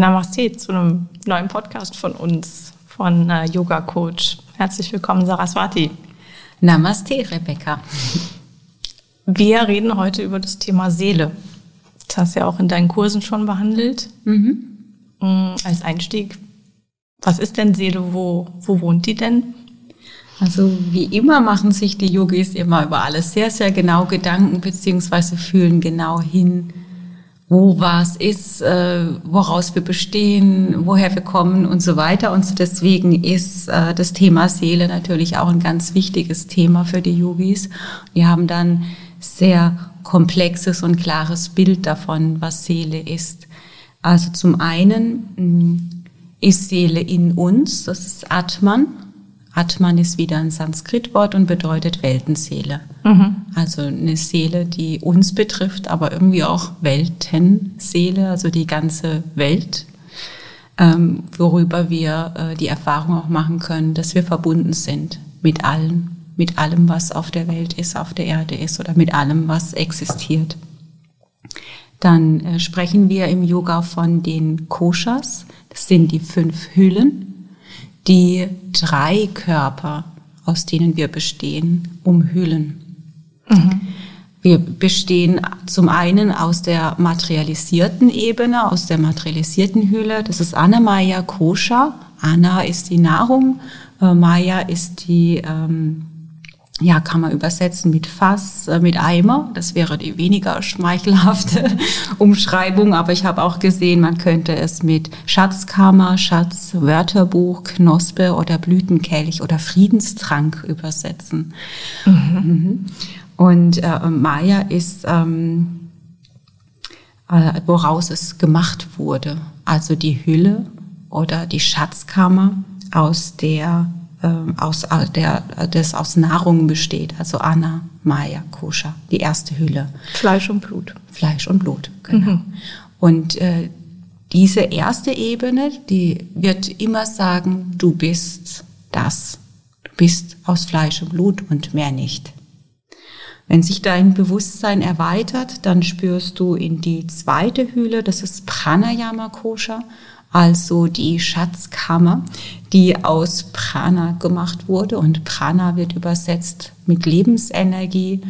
Namaste zu einem neuen Podcast von uns, von äh, Yoga Coach. Herzlich willkommen, Saraswati. Namaste, Rebecca. Wir reden heute über das Thema Seele. Das hast du ja auch in deinen Kursen schon behandelt. Mhm. Mm, als Einstieg, was ist denn Seele? Wo, wo wohnt die denn? Also wie immer machen sich die Yogis immer über alles sehr, sehr genau Gedanken beziehungsweise fühlen genau hin, wo was ist, äh, woraus wir bestehen, woher wir kommen und so weiter. Und deswegen ist äh, das Thema Seele natürlich auch ein ganz wichtiges Thema für die Yogis. Die haben dann sehr komplexes und klares Bild davon, was Seele ist. Also zum einen mm, ist Seele in uns, das ist Atman. Atman ist wieder ein Sanskritwort und bedeutet Weltenseele. Mhm. Also eine Seele, die uns betrifft, aber irgendwie auch Weltenseele, also die ganze Welt, ähm, worüber wir äh, die Erfahrung auch machen können, dass wir verbunden sind mit allen, mit allem, was auf der Welt ist, auf der Erde ist oder mit allem, was existiert. Dann äh, sprechen wir im Yoga von den Koshas. Das sind die fünf Hüllen, die drei Körper, aus denen wir bestehen, umhüllen. Mhm. Wir bestehen zum einen aus der materialisierten Ebene, aus der materialisierten Hülle. Das ist Anamaya Kosha. Ana ist die Nahrung, äh, Maya ist die ähm, ja, kann man übersetzen mit Fass, äh, mit Eimer. Das wäre die weniger schmeichelhafte Umschreibung. Aber ich habe auch gesehen, man könnte es mit Schatzkammer, Schatz, Wörterbuch, Knospe oder Blütenkelch oder Friedenstrank übersetzen. Mhm. Und äh, Maya ist, ähm, äh, woraus es gemacht wurde. Also die Hülle oder die Schatzkammer, aus der aus äh, der das aus Nahrung besteht, also Anna, Maya, Koscher, die erste Hülle. Fleisch und Blut. Fleisch und Blut, genau. Mhm. Und äh, diese erste Ebene, die wird immer sagen, du bist das. Du bist aus Fleisch und Blut und mehr nicht. Wenn sich dein Bewusstsein erweitert, dann spürst du in die zweite Hülle, das ist Pranayama Koscher, also die Schatzkammer, die aus Prana gemacht wurde. Und Prana wird übersetzt mit Lebensenergie,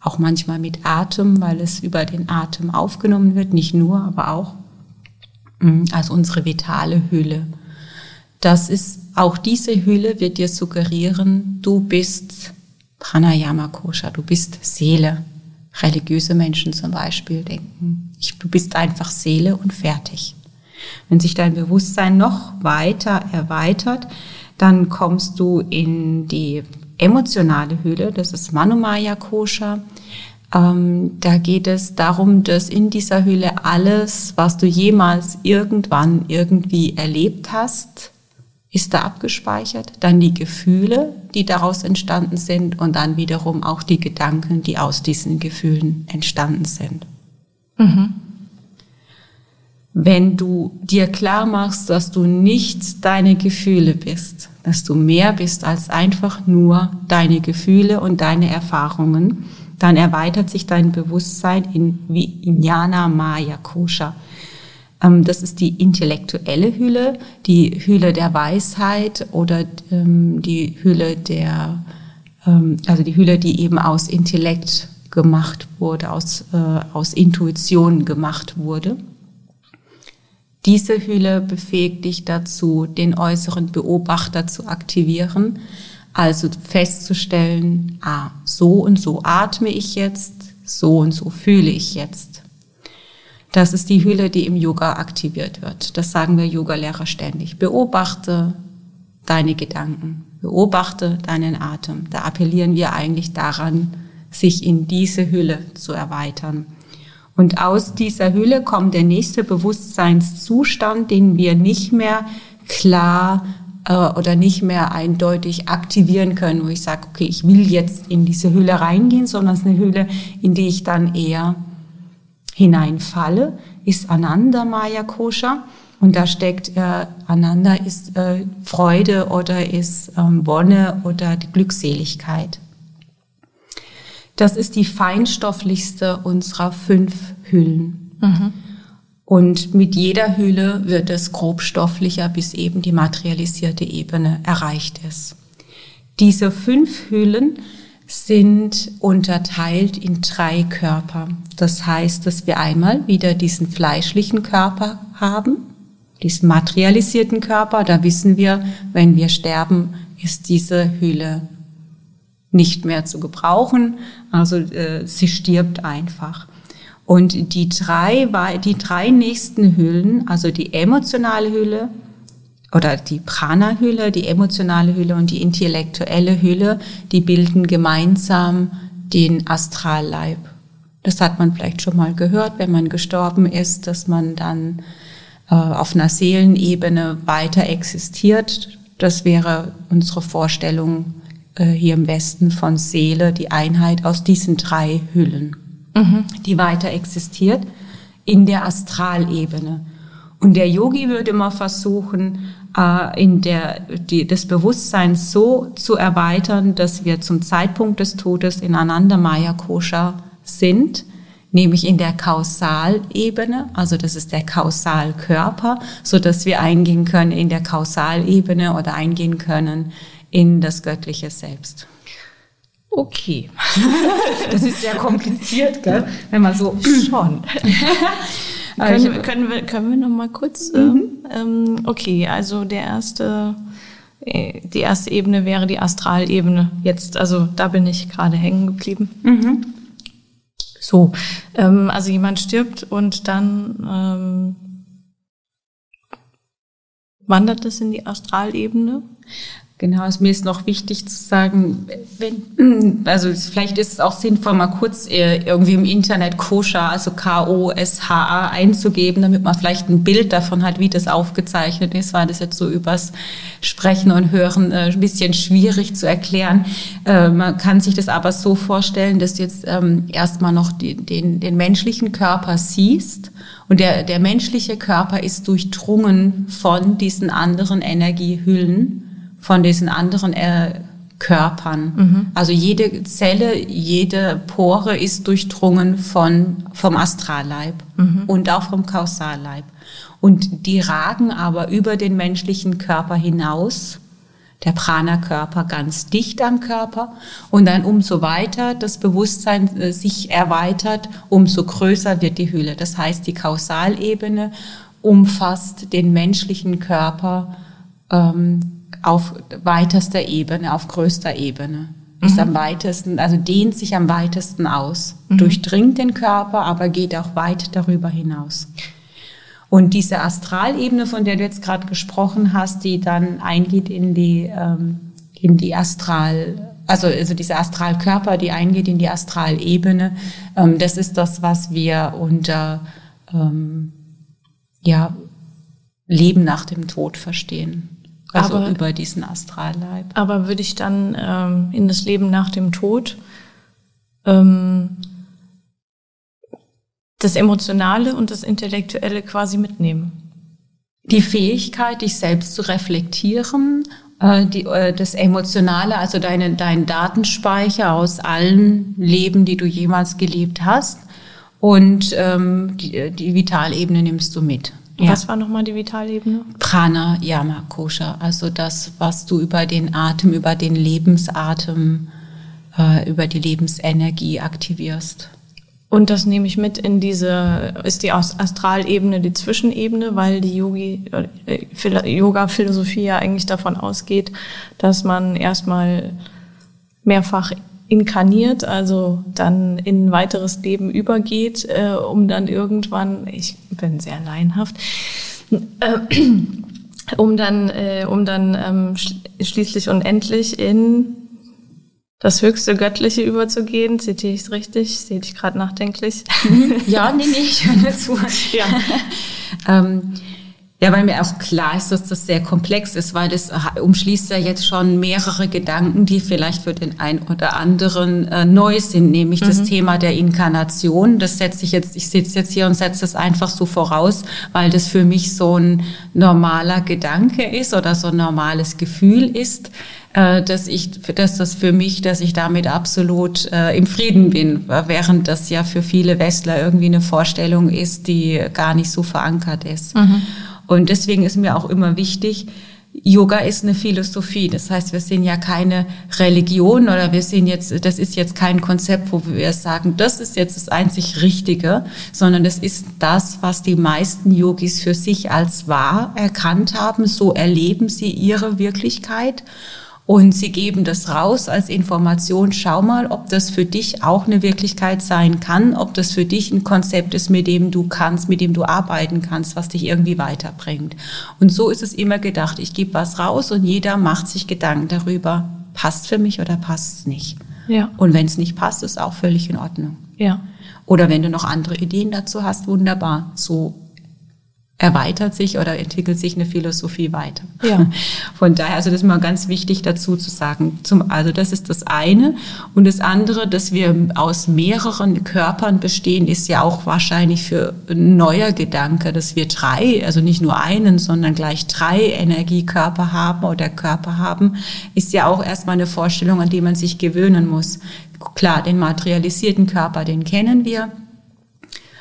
auch manchmal mit Atem, weil es über den Atem aufgenommen wird, nicht nur, aber auch mm, als unsere vitale Hülle. Das ist, auch diese Hülle wird dir suggerieren, du bist Pranayama Kosha, du bist Seele. Religiöse Menschen zum Beispiel denken, du bist einfach Seele und fertig. Wenn sich dein Bewusstsein noch weiter erweitert, dann kommst du in die emotionale Hülle, das ist Manomaya Kosha. Ähm, da geht es darum, dass in dieser Hülle alles, was du jemals irgendwann irgendwie erlebt hast, ist da abgespeichert. Dann die Gefühle, die daraus entstanden sind und dann wiederum auch die Gedanken, die aus diesen Gefühlen entstanden sind. Mhm wenn du dir klar machst, dass du nicht deine Gefühle bist, dass du mehr bist als einfach nur deine Gefühle und deine Erfahrungen, dann erweitert sich dein Bewusstsein in Vijnana Maya Kosha. Ähm, das ist die intellektuelle Hülle, die Hülle der Weisheit oder ähm, die Hülle der, ähm, also die Hülle, die eben aus Intellekt gemacht wurde, aus, äh, aus Intuition gemacht wurde. Diese Hülle befähigt dich dazu, den äußeren Beobachter zu aktivieren, also festzustellen, ah, so und so atme ich jetzt, so und so fühle ich jetzt. Das ist die Hülle, die im Yoga aktiviert wird. Das sagen wir Yogalehrer ständig. Beobachte deine Gedanken, beobachte deinen Atem. Da appellieren wir eigentlich daran, sich in diese Hülle zu erweitern. Und aus dieser Hülle kommt der nächste Bewusstseinszustand, den wir nicht mehr klar äh, oder nicht mehr eindeutig aktivieren können, wo ich sage, okay, ich will jetzt in diese Hülle reingehen, sondern es ist eine Hülle, in die ich dann eher hineinfalle, ist Ananda Maya Kosha. Und da steckt äh, Ananda ist äh, Freude oder ist ähm, Wonne oder die Glückseligkeit. Das ist die feinstofflichste unserer fünf Hüllen. Mhm. Und mit jeder Hülle wird es grobstofflicher, bis eben die materialisierte Ebene erreicht ist. Diese fünf Hüllen sind unterteilt in drei Körper. Das heißt, dass wir einmal wieder diesen fleischlichen Körper haben, diesen materialisierten Körper. Da wissen wir, wenn wir sterben, ist diese Hülle nicht mehr zu gebrauchen. Also äh, sie stirbt einfach. Und die drei, die drei nächsten Hüllen, also die emotionale Hülle, oder die Prana-Hülle, die emotionale Hülle und die intellektuelle Hülle, die bilden gemeinsam den Astralleib. Das hat man vielleicht schon mal gehört, wenn man gestorben ist, dass man dann äh, auf einer Seelenebene weiter existiert. Das wäre unsere Vorstellung hier im Westen von Seele, die Einheit aus diesen drei Hüllen, mhm. die weiter existiert in der Astralebene. Und der Yogi würde immer versuchen, äh, in der, die, das Bewusstsein so zu erweitern, dass wir zum Zeitpunkt des Todes in Ananda Maya Kosha sind, nämlich in der Kausalebene, also das ist der Kausalkörper, so dass wir eingehen können in der Kausalebene oder eingehen können in das göttliche Selbst. Okay. Das ist sehr kompliziert, gell? wenn man so schon. können, wir, können, wir, können wir noch mal kurz? Mhm. Ähm, okay, also der erste, äh, die erste Ebene wäre die Astralebene. Jetzt, also da bin ich gerade hängen geblieben. Mhm. So, ähm, also jemand stirbt und dann ähm, wandert es in die Astralebene. Genau, also mir ist noch wichtig zu sagen, wenn, also vielleicht ist es auch sinnvoll, mal kurz äh, irgendwie im Internet koscher, also K-O-S-H-A einzugeben, damit man vielleicht ein Bild davon hat, wie das aufgezeichnet ist, weil das jetzt so übers Sprechen und Hören äh, ein bisschen schwierig zu erklären. Äh, man kann sich das aber so vorstellen, dass du jetzt ähm, erstmal noch die, den, den menschlichen Körper siehst und der, der menschliche Körper ist durchdrungen von diesen anderen Energiehüllen von diesen anderen äh, Körpern. Mhm. Also jede Zelle, jede Pore ist durchdrungen von, vom Astralleib mhm. und auch vom Kausalleib. Und die ragen aber über den menschlichen Körper hinaus, der Prana-Körper ganz dicht am Körper. Und dann umso weiter das Bewusstsein äh, sich erweitert, umso größer wird die Hülle. Das heißt, die Kausalebene umfasst den menschlichen Körper ähm, auf weitester Ebene, auf größter Ebene. Ist mhm. am weitesten, also dehnt sich am weitesten aus, mhm. durchdringt den Körper, aber geht auch weit darüber hinaus. Und diese Astralebene, von der du jetzt gerade gesprochen hast, die dann eingeht in die, ähm, in die Astral, also, also diese Astralkörper, die eingeht in die Astralebene, ähm, das ist das, was wir unter ähm, ja, Leben nach dem Tod verstehen. Also aber, über diesen Astralleib. Aber würde ich dann ähm, in das Leben nach dem Tod ähm, das Emotionale und das Intellektuelle quasi mitnehmen? Die Fähigkeit, dich selbst zu reflektieren, äh, die, äh, das Emotionale, also deine, dein Datenspeicher aus allen Leben, die du jemals gelebt hast. Und ähm, die, die Vitalebene nimmst du mit. Ja. Was war nochmal die Vitalebene? Prana Yama Kosha, also das, was du über den Atem, über den Lebensatem, äh, über die Lebensenergie aktivierst. Und das nehme ich mit in diese, ist die Astralebene die Zwischenebene, weil die Yogi, äh, Yoga-Philosophie ja eigentlich davon ausgeht, dass man erstmal mehrfach inkarniert, also dann in ein weiteres Leben übergeht, äh, um dann irgendwann, ich bin sehr laienhaft, äh, um dann, äh, um dann ähm, schließlich und endlich in das höchste Göttliche überzugehen. Zitiere ich es richtig? Sehe ich gerade nachdenklich? Ja, nee, nee, ich höre zu. Ja. ähm, ja, weil mir auch klar ist, dass das sehr komplex ist, weil das umschließt ja jetzt schon mehrere Gedanken, die vielleicht für den einen oder anderen äh, neu sind, nämlich mhm. das Thema der Inkarnation. Das setze ich jetzt, ich sitze jetzt hier und setze das einfach so voraus, weil das für mich so ein normaler Gedanke ist oder so ein normales Gefühl ist, äh, dass ich, dass das für mich, dass ich damit absolut äh, im Frieden bin, während das ja für viele Westler irgendwie eine Vorstellung ist, die gar nicht so verankert ist. Mhm. Und deswegen ist mir auch immer wichtig, Yoga ist eine Philosophie. Das heißt, wir sind ja keine Religion oder wir sind jetzt, das ist jetzt kein Konzept, wo wir sagen, das ist jetzt das einzig Richtige, sondern das ist das, was die meisten Yogis für sich als wahr erkannt haben. So erleben sie ihre Wirklichkeit. Und sie geben das raus als Information. Schau mal, ob das für dich auch eine Wirklichkeit sein kann, ob das für dich ein Konzept ist, mit dem du kannst, mit dem du arbeiten kannst, was dich irgendwie weiterbringt. Und so ist es immer gedacht. Ich gebe was raus und jeder macht sich Gedanken darüber, passt für mich oder passt es nicht. Ja. Und wenn es nicht passt, ist auch völlig in Ordnung. Ja. Oder wenn du noch andere Ideen dazu hast, wunderbar. So erweitert sich oder entwickelt sich eine Philosophie weiter. Ja. Von daher, also das ist mal ganz wichtig dazu zu sagen. Zum, also das ist das eine. Und das andere, dass wir aus mehreren Körpern bestehen, ist ja auch wahrscheinlich für ein neuer Gedanke, dass wir drei, also nicht nur einen, sondern gleich drei Energiekörper haben oder Körper haben, ist ja auch erstmal eine Vorstellung, an die man sich gewöhnen muss. Klar, den materialisierten Körper, den kennen wir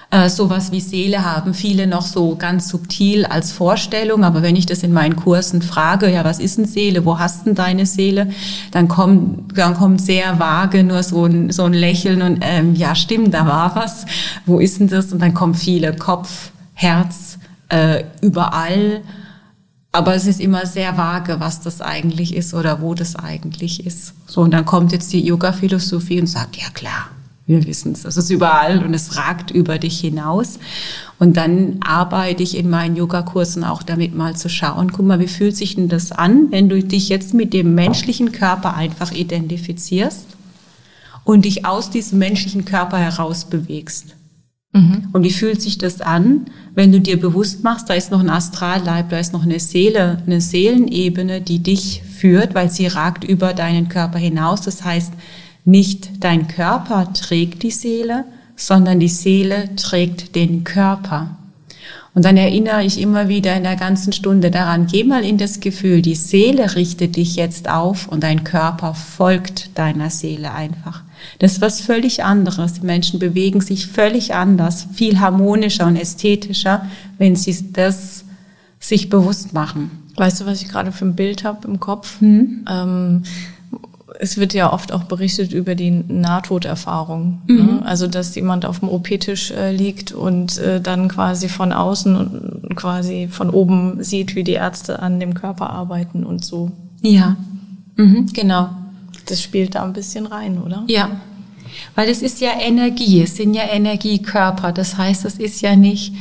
äh, sowas wie Seele haben viele noch so ganz subtil als Vorstellung, aber wenn ich das in meinen Kursen frage, ja, was ist denn Seele, wo hast denn deine Seele, dann kommt, dann kommt sehr vage nur so ein, so ein Lächeln und ähm, ja, stimmt, da war was, wo ist denn das? Und dann kommen viele Kopf, Herz, äh, überall. Aber es ist immer sehr vage, was das eigentlich ist oder wo das eigentlich ist. So, und dann kommt jetzt die Yoga-Philosophie und sagt, ja klar, wir wissen es, es ist überall und es ragt über dich hinaus. Und dann arbeite ich in meinen Yogakursen auch damit mal zu schauen, guck mal, wie fühlt sich denn das an, wenn du dich jetzt mit dem menschlichen Körper einfach identifizierst und dich aus diesem menschlichen Körper heraus bewegst. Mhm. Und wie fühlt sich das an, wenn du dir bewusst machst, da ist noch ein Astralleib, da ist noch eine Seele, eine Seelenebene, die dich führt, weil sie ragt über deinen Körper hinaus. Das heißt, nicht dein Körper trägt die Seele, sondern die Seele trägt den Körper. Und dann erinnere ich immer wieder in der ganzen Stunde daran, geh mal in das Gefühl, die Seele richtet dich jetzt auf und dein Körper folgt deiner Seele einfach. Das ist was völlig anderes. Die Menschen bewegen sich völlig anders, viel harmonischer und ästhetischer, wenn sie das sich bewusst machen. Weißt du, was ich gerade für ein Bild habe im Kopf? Hm? Ähm, es wird ja oft auch berichtet über die Nahtoderfahrung. Ne? Mhm. Ne? Also, dass jemand auf dem OP-Tisch äh, liegt und äh, dann quasi von außen und quasi von oben sieht, wie die Ärzte an dem Körper arbeiten und so. Ja, mhm, genau. Das spielt da ein bisschen rein, oder? Ja. Weil es ist ja Energie, es sind ja Energiekörper. Das heißt, es ist ja nicht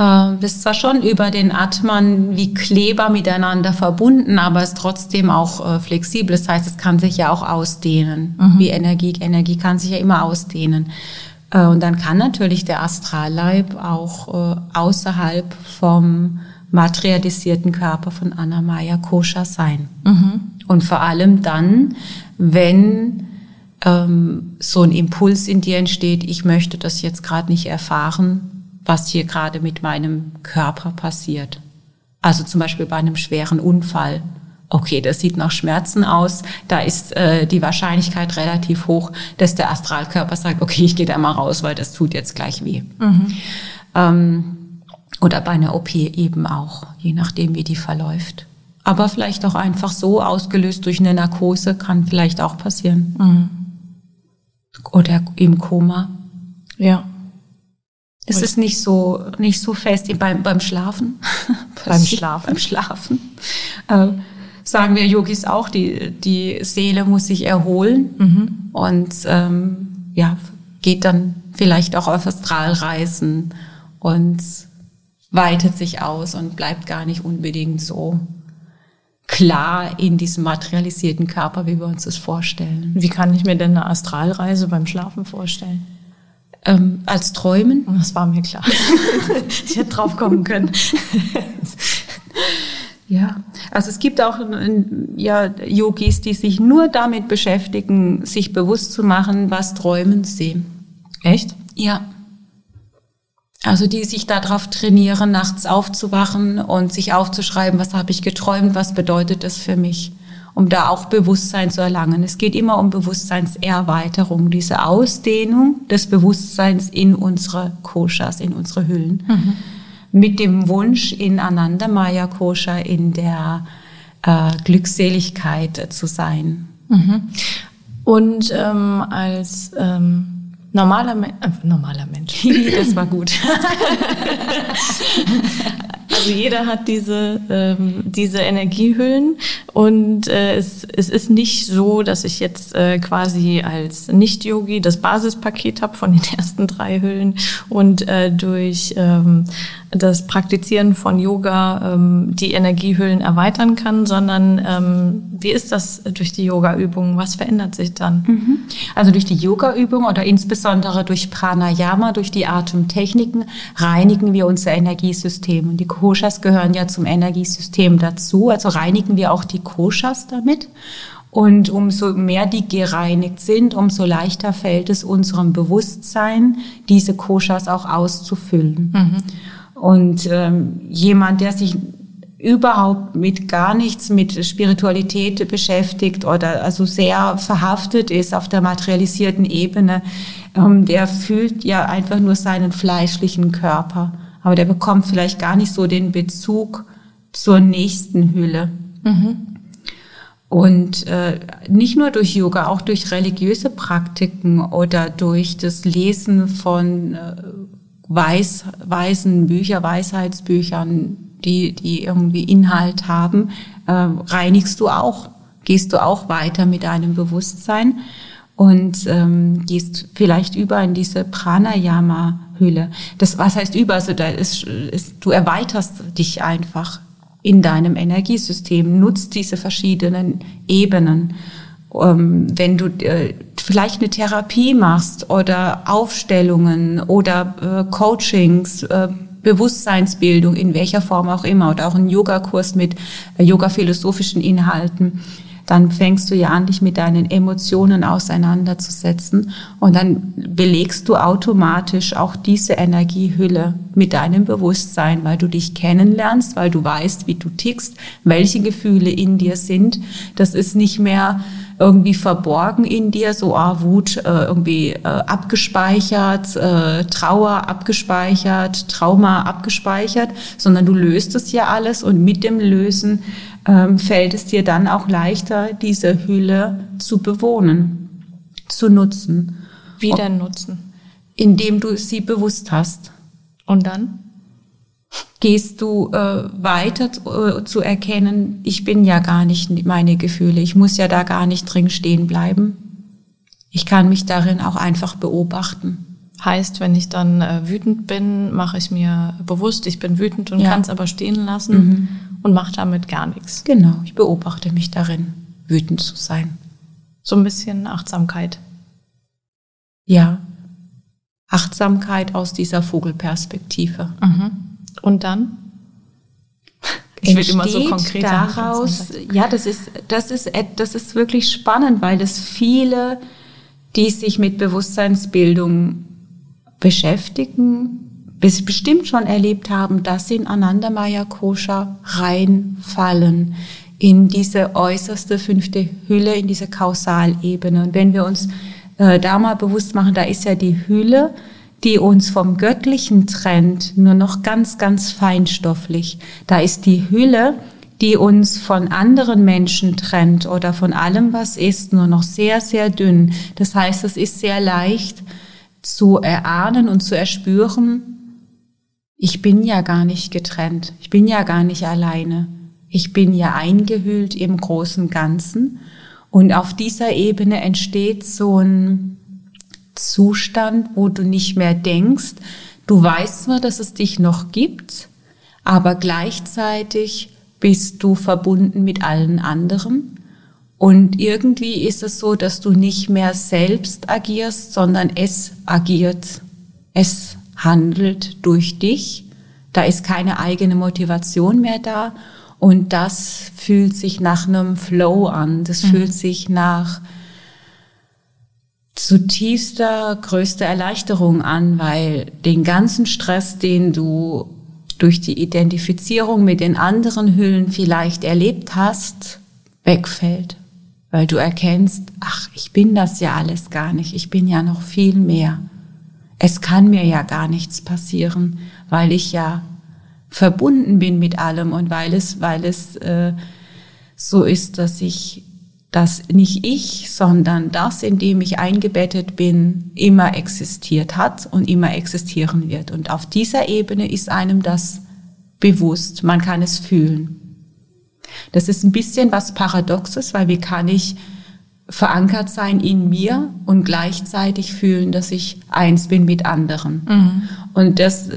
äh, bist zwar schon über den Atman wie Kleber miteinander verbunden, aber ist trotzdem auch äh, flexibel. Das heißt, es kann sich ja auch ausdehnen. Mhm. Wie Energie. Energie kann sich ja immer ausdehnen. Äh, und dann kann natürlich der Astralleib auch äh, außerhalb vom materialisierten Körper von Anna Maya koscher sein. Mhm. Und vor allem dann, wenn ähm, so ein Impuls in dir entsteht, ich möchte das jetzt gerade nicht erfahren, was hier gerade mit meinem Körper passiert. Also zum Beispiel bei einem schweren Unfall. Okay, das sieht nach Schmerzen aus. Da ist äh, die Wahrscheinlichkeit relativ hoch, dass der Astralkörper sagt, okay, ich gehe da mal raus, weil das tut jetzt gleich weh. Mhm. Ähm, oder bei einer OP eben auch, je nachdem, wie die verläuft. Aber vielleicht auch einfach so ausgelöst durch eine Narkose kann vielleicht auch passieren. Mhm. Oder im Koma. Ja. Es ist nicht so, nicht so fest wie beim, beim Schlafen. beim Schlafen. beim Schlafen. Äh, sagen wir Yogis auch, die, die Seele muss sich erholen mhm. und ähm, ja, geht dann vielleicht auch auf Astralreisen und weitet sich aus und bleibt gar nicht unbedingt so klar in diesem materialisierten Körper, wie wir uns das vorstellen. Wie kann ich mir denn eine Astralreise beim Schlafen vorstellen? Ähm, als Träumen? Das war mir klar. ich hätte drauf kommen können. Ja, also es gibt auch ja, Yogis, die sich nur damit beschäftigen, sich bewusst zu machen, was träumen sie. Echt? Ja. Also die sich darauf trainieren, nachts aufzuwachen und sich aufzuschreiben, was habe ich geträumt, was bedeutet das für mich, um da auch Bewusstsein zu erlangen. Es geht immer um Bewusstseinserweiterung, diese Ausdehnung des Bewusstseins in unsere Koshas, in unsere Hüllen. Mhm mit dem Wunsch, in Ananda Maya Kosha in der äh, Glückseligkeit zu sein. Mhm. Und ähm, als ähm, normaler, Me äh, normaler Mensch, das war gut. Also jeder hat diese, ähm, diese Energiehüllen. Und äh, es, es ist nicht so, dass ich jetzt äh, quasi als Nicht-Yogi das Basispaket habe von den ersten drei Hüllen und äh, durch ähm, das Praktizieren von Yoga ähm, die Energiehüllen erweitern kann, sondern ähm, wie ist das durch die Yoga-Übung? Was verändert sich dann? Mhm. Also durch die Yoga-Übung oder insbesondere durch Pranayama, durch die Atemtechniken reinigen wir unser Energiesystem. Und die Koshas gehören ja zum Energiesystem dazu. Also reinigen wir auch die Koshas damit. Und umso mehr die gereinigt sind, umso leichter fällt es unserem Bewusstsein, diese Koshas auch auszufüllen. Mhm. Und ähm, jemand, der sich überhaupt mit gar nichts mit Spiritualität beschäftigt oder also sehr verhaftet ist auf der materialisierten Ebene, ähm, der fühlt ja einfach nur seinen fleischlichen Körper. Aber der bekommt vielleicht gar nicht so den Bezug zur nächsten Hülle. Mhm. Und äh, nicht nur durch Yoga, auch durch religiöse Praktiken oder durch das Lesen von äh, Weis, weisen Bücher, Weisheitsbüchern, die, die irgendwie Inhalt haben, äh, reinigst du auch, gehst du auch weiter mit deinem Bewusstsein und ähm, gehst vielleicht über in diese Pranayama-Hülle. Das, was heißt über? Also da ist, ist, du erweiterst dich einfach in deinem Energiesystem, nutzt diese verschiedenen Ebenen. Ähm, wenn du äh, vielleicht eine Therapie machst oder Aufstellungen oder äh, Coachings, äh, Bewusstseinsbildung in welcher Form auch immer oder auch einen Yogakurs mit yoga-philosophischen Inhalten, dann fängst du ja an, dich mit deinen Emotionen auseinanderzusetzen und dann belegst du automatisch auch diese Energiehülle mit deinem Bewusstsein, weil du dich kennenlernst, weil du weißt, wie du tickst, welche Gefühle in dir sind. Das ist nicht mehr irgendwie verborgen in dir, so ah, Wut äh, irgendwie äh, abgespeichert, äh, Trauer abgespeichert, Trauma abgespeichert, sondern du löst es ja alles und mit dem Lösen ähm, fällt es dir dann auch leichter, diese Hülle zu bewohnen, zu nutzen. Wie denn nutzen? Indem du sie bewusst hast. Und dann? Gehst du äh, weiter äh, zu erkennen, ich bin ja gar nicht meine Gefühle, ich muss ja da gar nicht drin stehen bleiben. Ich kann mich darin auch einfach beobachten. Heißt, wenn ich dann äh, wütend bin, mache ich mir bewusst, ich bin wütend und ja. kann es aber stehen lassen mhm. und mache damit gar nichts. Genau, ich beobachte mich darin, wütend zu sein. So ein bisschen Achtsamkeit. Ja, Achtsamkeit aus dieser Vogelperspektive. Mhm. Und dann? Ich will immer so konkret daraus. Ja, das ist, das ist, das ist wirklich spannend, weil es viele, die sich mit Bewusstseinsbildung beschäftigen, bestimmt schon erlebt haben, dass sie in Anandamaya Kosha reinfallen in diese äußerste fünfte Hülle, in diese Kausalebene. Und wenn wir uns äh, da mal bewusst machen, da ist ja die Hülle, die uns vom Göttlichen trennt, nur noch ganz, ganz feinstofflich. Da ist die Hülle, die uns von anderen Menschen trennt oder von allem, was ist, nur noch sehr, sehr dünn. Das heißt, es ist sehr leicht zu erahnen und zu erspüren, ich bin ja gar nicht getrennt, ich bin ja gar nicht alleine. ich bin ja eingehüllt im großen Ganzen. Und auf dieser Ebene entsteht so ein Zustand, wo du nicht mehr denkst, du weißt zwar, dass es dich noch gibt, aber gleichzeitig bist du verbunden mit allen anderen. Und irgendwie ist es so, dass du nicht mehr selbst agierst, sondern es agiert. Es handelt durch dich. Da ist keine eigene Motivation mehr da. Und das fühlt sich nach einem Flow an. Das mhm. fühlt sich nach zutiefster, größter Erleichterung an, weil den ganzen Stress, den du durch die Identifizierung mit den anderen Hüllen vielleicht erlebt hast, wegfällt. Weil du erkennst, ach, ich bin das ja alles gar nicht, ich bin ja noch viel mehr. Es kann mir ja gar nichts passieren, weil ich ja verbunden bin mit allem und weil es, weil es äh, so ist, dass ich, dass nicht ich, sondern das, in dem ich eingebettet bin, immer existiert hat und immer existieren wird. Und auf dieser Ebene ist einem das bewusst, man kann es fühlen. Das ist ein bisschen was Paradoxes, weil wie kann ich verankert sein in mir und gleichzeitig fühlen, dass ich eins bin mit anderen. Mhm. Und das,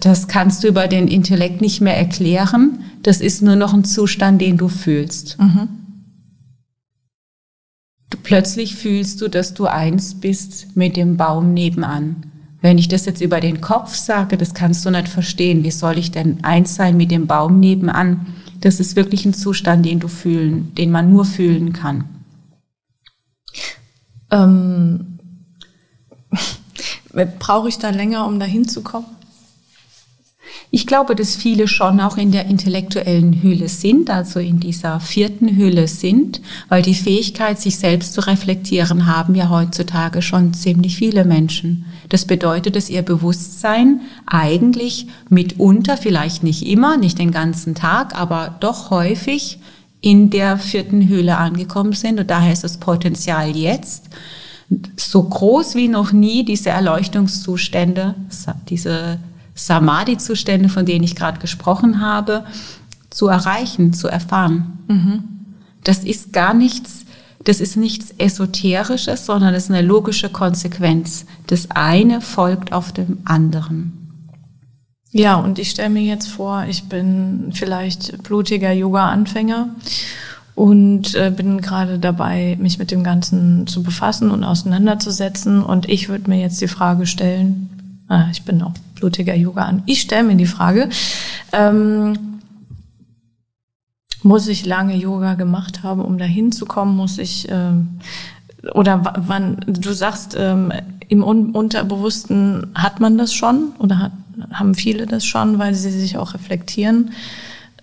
das kannst du über den Intellekt nicht mehr erklären. Das ist nur noch ein Zustand, den du fühlst. Mhm. Du, plötzlich fühlst du, dass du eins bist mit dem Baum nebenan. Wenn ich das jetzt über den Kopf sage, das kannst du nicht verstehen. Wie soll ich denn eins sein mit dem Baum nebenan? Das ist wirklich ein Zustand, den du fühlen, den man nur fühlen kann. Ähm, Brauche ich da länger, um da hinzukommen? Ich glaube, dass viele schon auch in der intellektuellen Hülle sind, also in dieser vierten Hülle sind, weil die Fähigkeit, sich selbst zu reflektieren, haben ja heutzutage schon ziemlich viele Menschen. Das bedeutet, dass ihr Bewusstsein eigentlich mitunter, vielleicht nicht immer, nicht den ganzen Tag, aber doch häufig in der vierten Höhle angekommen sind. Und daher ist das Potenzial jetzt so groß wie noch nie, diese Erleuchtungszustände, diese Samadhi-Zustände, von denen ich gerade gesprochen habe, zu erreichen, zu erfahren. Mhm. Das ist gar nichts, das ist nichts Esoterisches, sondern das ist eine logische Konsequenz. Das eine folgt auf dem anderen. Ja, und ich stelle mir jetzt vor, ich bin vielleicht blutiger Yoga-Anfänger und äh, bin gerade dabei, mich mit dem Ganzen zu befassen und auseinanderzusetzen. Und ich würde mir jetzt die Frage stellen, ah, ich bin auch blutiger Yoga an, ich stelle mir die Frage, ähm, muss ich lange Yoga gemacht haben, um dahin zu kommen? Muss ich ähm, oder wann? Du sagst, ähm, im Unterbewussten hat man das schon oder hat, haben viele das schon, weil sie sich auch reflektieren.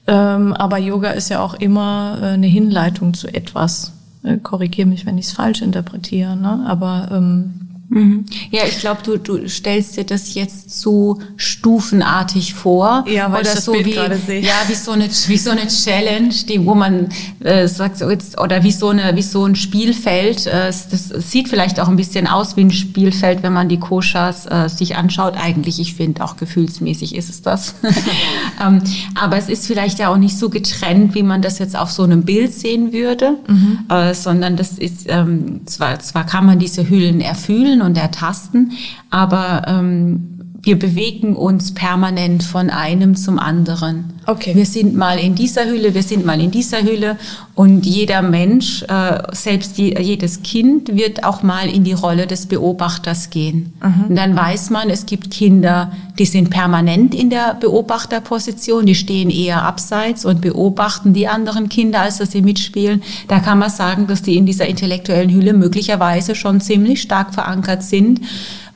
Ähm, aber Yoga ist ja auch immer äh, eine Hinleitung zu etwas. Äh, Korrigiere mich, wenn ich es falsch interpretiere. Ne? Aber ähm, Mhm. Ja, ich glaube, du, du stellst dir das jetzt so stufenartig vor. Ja, weil oder ich das so Bild wie, gerade sehe. Ja, wie so eine, wie so eine Challenge, die, wo man äh, sagt, so jetzt, oder wie so, eine, wie so ein Spielfeld. Äh, das sieht vielleicht auch ein bisschen aus wie ein Spielfeld, wenn man die Koshas äh, sich anschaut. Eigentlich, ich finde, auch gefühlsmäßig ist es das. ähm, aber es ist vielleicht ja auch nicht so getrennt, wie man das jetzt auf so einem Bild sehen würde, mhm. äh, sondern das ist, ähm, zwar, zwar kann man diese Hüllen erfüllen, Fühlen und Ertasten, aber ähm, wir bewegen uns permanent von einem zum anderen. Okay. Wir sind mal in dieser Hülle, wir sind mal in dieser Hülle und jeder Mensch, äh, selbst je, jedes Kind wird auch mal in die Rolle des Beobachters gehen. Mhm. Und dann weiß man, es gibt Kinder, die sind permanent in der Beobachterposition, die stehen eher abseits und beobachten die anderen Kinder, als dass sie mitspielen. Da kann man sagen, dass die in dieser intellektuellen Hülle möglicherweise schon ziemlich stark verankert sind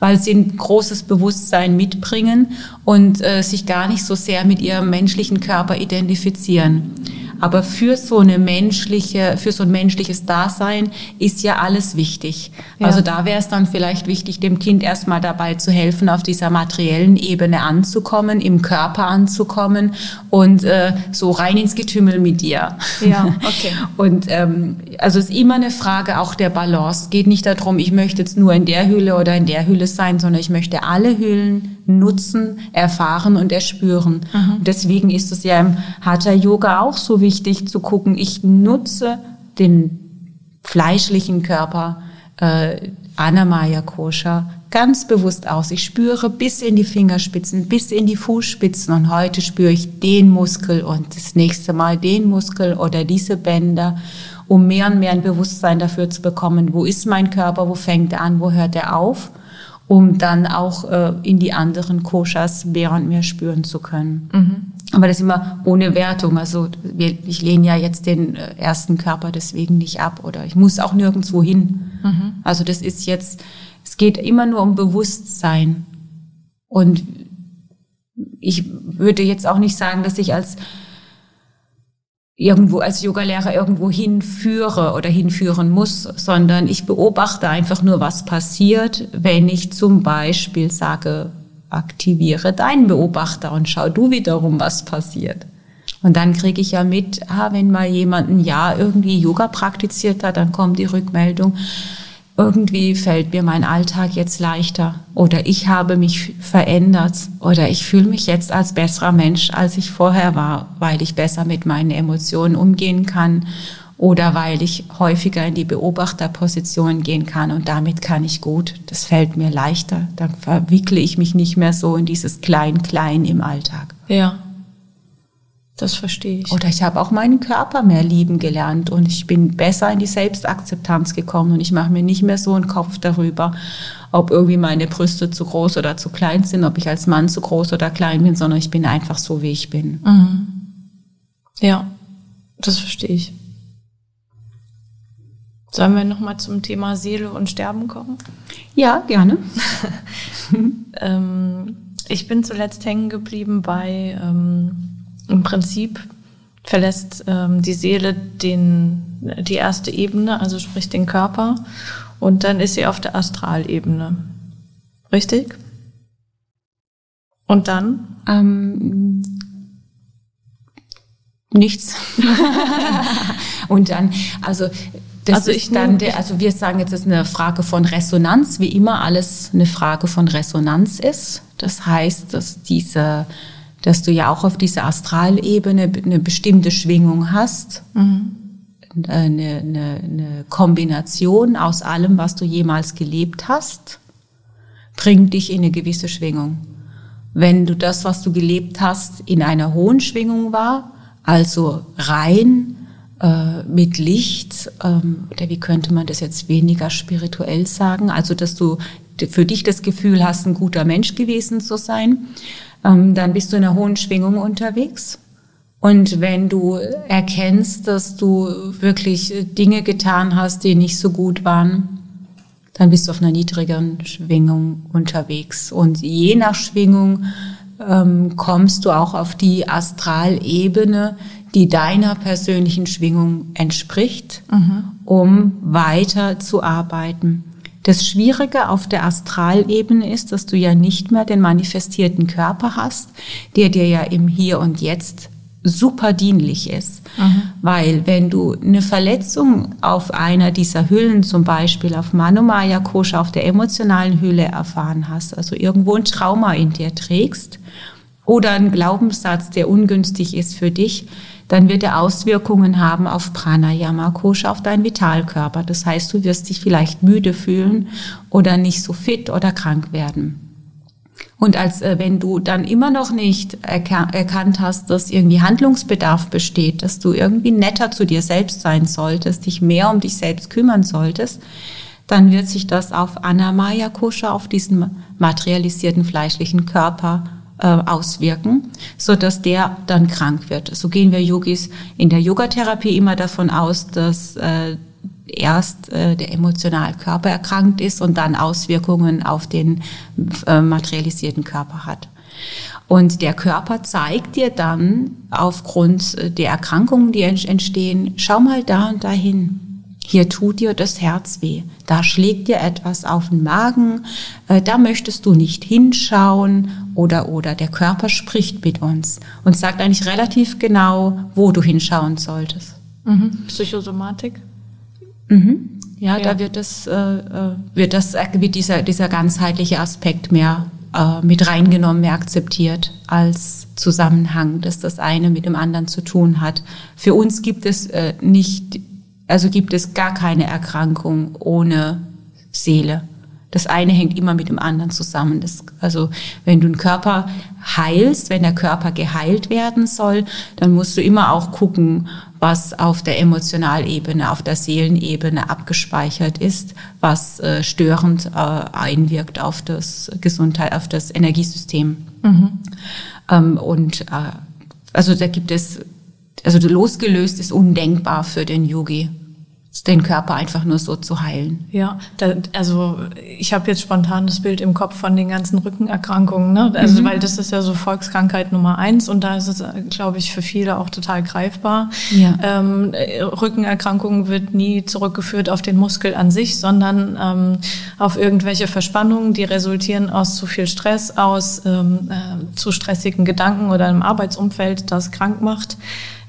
weil sie ein großes Bewusstsein mitbringen und äh, sich gar nicht so sehr mit ihrem menschlichen Körper identifizieren. Aber für so eine menschliche, für so ein menschliches Dasein ist ja alles wichtig. Ja. Also da wäre es dann vielleicht wichtig, dem Kind erstmal dabei zu helfen, auf dieser materiellen Ebene anzukommen, im Körper anzukommen und äh, so rein ins Getümmel mit dir. Ja, okay. und ähm, also es ist immer eine Frage auch der Balance. Es geht nicht darum, ich möchte jetzt nur in der Hülle oder in der Hülle sein, sondern ich möchte alle Hüllen nutzen, erfahren und erspüren. Mhm. Und deswegen ist es ja im Hatha Yoga auch so wichtig, wichtig zu gucken, ich nutze den fleischlichen Körper äh, Anamaya Koscher ganz bewusst aus. Ich spüre bis in die Fingerspitzen, bis in die Fußspitzen und heute spüre ich den Muskel und das nächste Mal den Muskel oder diese Bänder, um mehr und mehr ein Bewusstsein dafür zu bekommen, wo ist mein Körper, wo fängt er an, wo hört er auf, um dann auch äh, in die anderen Koshas mehr und mehr spüren zu können. Mhm. Aber das immer ohne Wertung. Also ich lehne ja jetzt den äh, ersten Körper deswegen nicht ab oder ich muss auch nirgendwo hin. Mhm. Also das ist jetzt, es geht immer nur um Bewusstsein. Und ich würde jetzt auch nicht sagen, dass ich als irgendwo als Yogalehrer irgendwo hinführe oder hinführen muss, sondern ich beobachte einfach nur, was passiert, wenn ich zum Beispiel sage, aktiviere deinen Beobachter und schau du wiederum, was passiert. Und dann kriege ich ja mit, ah, wenn mal jemand ein Jahr irgendwie Yoga praktiziert hat, dann kommt die Rückmeldung, irgendwie fällt mir mein Alltag jetzt leichter oder ich habe mich verändert oder ich fühle mich jetzt als besserer Mensch, als ich vorher war, weil ich besser mit meinen Emotionen umgehen kann oder weil ich häufiger in die Beobachterposition gehen kann und damit kann ich gut. Das fällt mir leichter. Dann verwickle ich mich nicht mehr so in dieses Klein-Klein im Alltag. Ja. Das verstehe ich. Oder ich habe auch meinen Körper mehr lieben gelernt und ich bin besser in die Selbstakzeptanz gekommen und ich mache mir nicht mehr so einen Kopf darüber, ob irgendwie meine Brüste zu groß oder zu klein sind, ob ich als Mann zu groß oder klein bin, sondern ich bin einfach so, wie ich bin. Mhm. Ja, das verstehe ich. Sollen wir nochmal zum Thema Seele und Sterben kommen? Ja, gerne. ähm, ich bin zuletzt hängen geblieben bei ähm, im Prinzip verlässt ähm, die Seele den, die erste Ebene, also sprich den Körper, und dann ist sie auf der Astralebene. Richtig? Und dann? Ähm, nichts. und dann, also das also ist dann der, also wir sagen jetzt, es ist eine Frage von Resonanz, wie immer alles eine Frage von Resonanz ist. Das heißt, dass diese dass du ja auch auf dieser Astralebene eine bestimmte Schwingung hast. Mhm. Eine, eine, eine Kombination aus allem, was du jemals gelebt hast, bringt dich in eine gewisse Schwingung. Wenn du das, was du gelebt hast, in einer hohen Schwingung war, also rein äh, mit Licht, ähm, oder wie könnte man das jetzt weniger spirituell sagen, also dass du für dich das Gefühl hast, ein guter Mensch gewesen zu sein, ähm, dann bist du in einer hohen Schwingung unterwegs. Und wenn du erkennst, dass du wirklich Dinge getan hast, die nicht so gut waren, dann bist du auf einer niedrigeren Schwingung unterwegs. Und je nach Schwingung ähm, kommst du auch auf die Astralebene, die deiner persönlichen Schwingung entspricht, mhm. um weiter zu arbeiten. Das Schwierige auf der Astralebene ist, dass du ja nicht mehr den manifestierten Körper hast, der dir ja im Hier und Jetzt super dienlich ist. Mhm. Weil wenn du eine Verletzung auf einer dieser Hüllen, zum Beispiel auf Manomaya Kosha, auf der emotionalen Hülle erfahren hast, also irgendwo ein Trauma in dir trägst oder einen Glaubenssatz, der ungünstig ist für dich, dann wird er Auswirkungen haben auf Pranayama Kosha, auf deinen Vitalkörper. Das heißt, du wirst dich vielleicht müde fühlen oder nicht so fit oder krank werden. Und als äh, wenn du dann immer noch nicht erkannt hast, dass irgendwie Handlungsbedarf besteht, dass du irgendwie netter zu dir selbst sein solltest, dich mehr um dich selbst kümmern solltest, dann wird sich das auf Anamaya Kosha, auf diesen materialisierten fleischlichen Körper äh, auswirken, so dass der dann krank wird. So gehen wir Yogis in der Yogatherapie immer davon aus, dass äh, erst äh, der emotionale Körper erkrankt ist und dann Auswirkungen auf den äh, materialisierten Körper hat. Und der Körper zeigt dir dann aufgrund der Erkrankungen, die entstehen, schau mal da und dahin. Hier tut dir das Herz weh. Da schlägt dir etwas auf den Magen. Äh, da möchtest du nicht hinschauen oder, oder der Körper spricht mit uns und sagt eigentlich relativ genau, wo du hinschauen solltest. Mhm. Psychosomatik? Mhm. Ja, ja, da wird das, äh, äh wird das, wird dieser, dieser ganzheitliche Aspekt mehr äh, mit reingenommen, mehr akzeptiert als Zusammenhang, dass das eine mit dem anderen zu tun hat. Für uns gibt es äh, nicht, also gibt es gar keine Erkrankung ohne Seele. Das eine hängt immer mit dem anderen zusammen. Das, also wenn du einen Körper heilst, wenn der Körper geheilt werden soll, dann musst du immer auch gucken, was auf der Emotionalebene, auf der Seelenebene abgespeichert ist, was äh, störend äh, einwirkt auf das Gesundheit, auf das Energiesystem. Mhm. Ähm, und äh, also da gibt es, also losgelöst ist undenkbar für den Yogi den Körper einfach nur so zu heilen. Ja, da, also ich habe jetzt spontan das Bild im Kopf von den ganzen Rückenerkrankungen, ne? Also mhm. weil das ist ja so Volkskrankheit Nummer eins und da ist es, glaube ich, für viele auch total greifbar. Ja. Ähm, Rückenerkrankungen wird nie zurückgeführt auf den Muskel an sich, sondern ähm, auf irgendwelche Verspannungen, die resultieren aus zu viel Stress, aus ähm, äh, zu stressigen Gedanken oder einem Arbeitsumfeld, das krank macht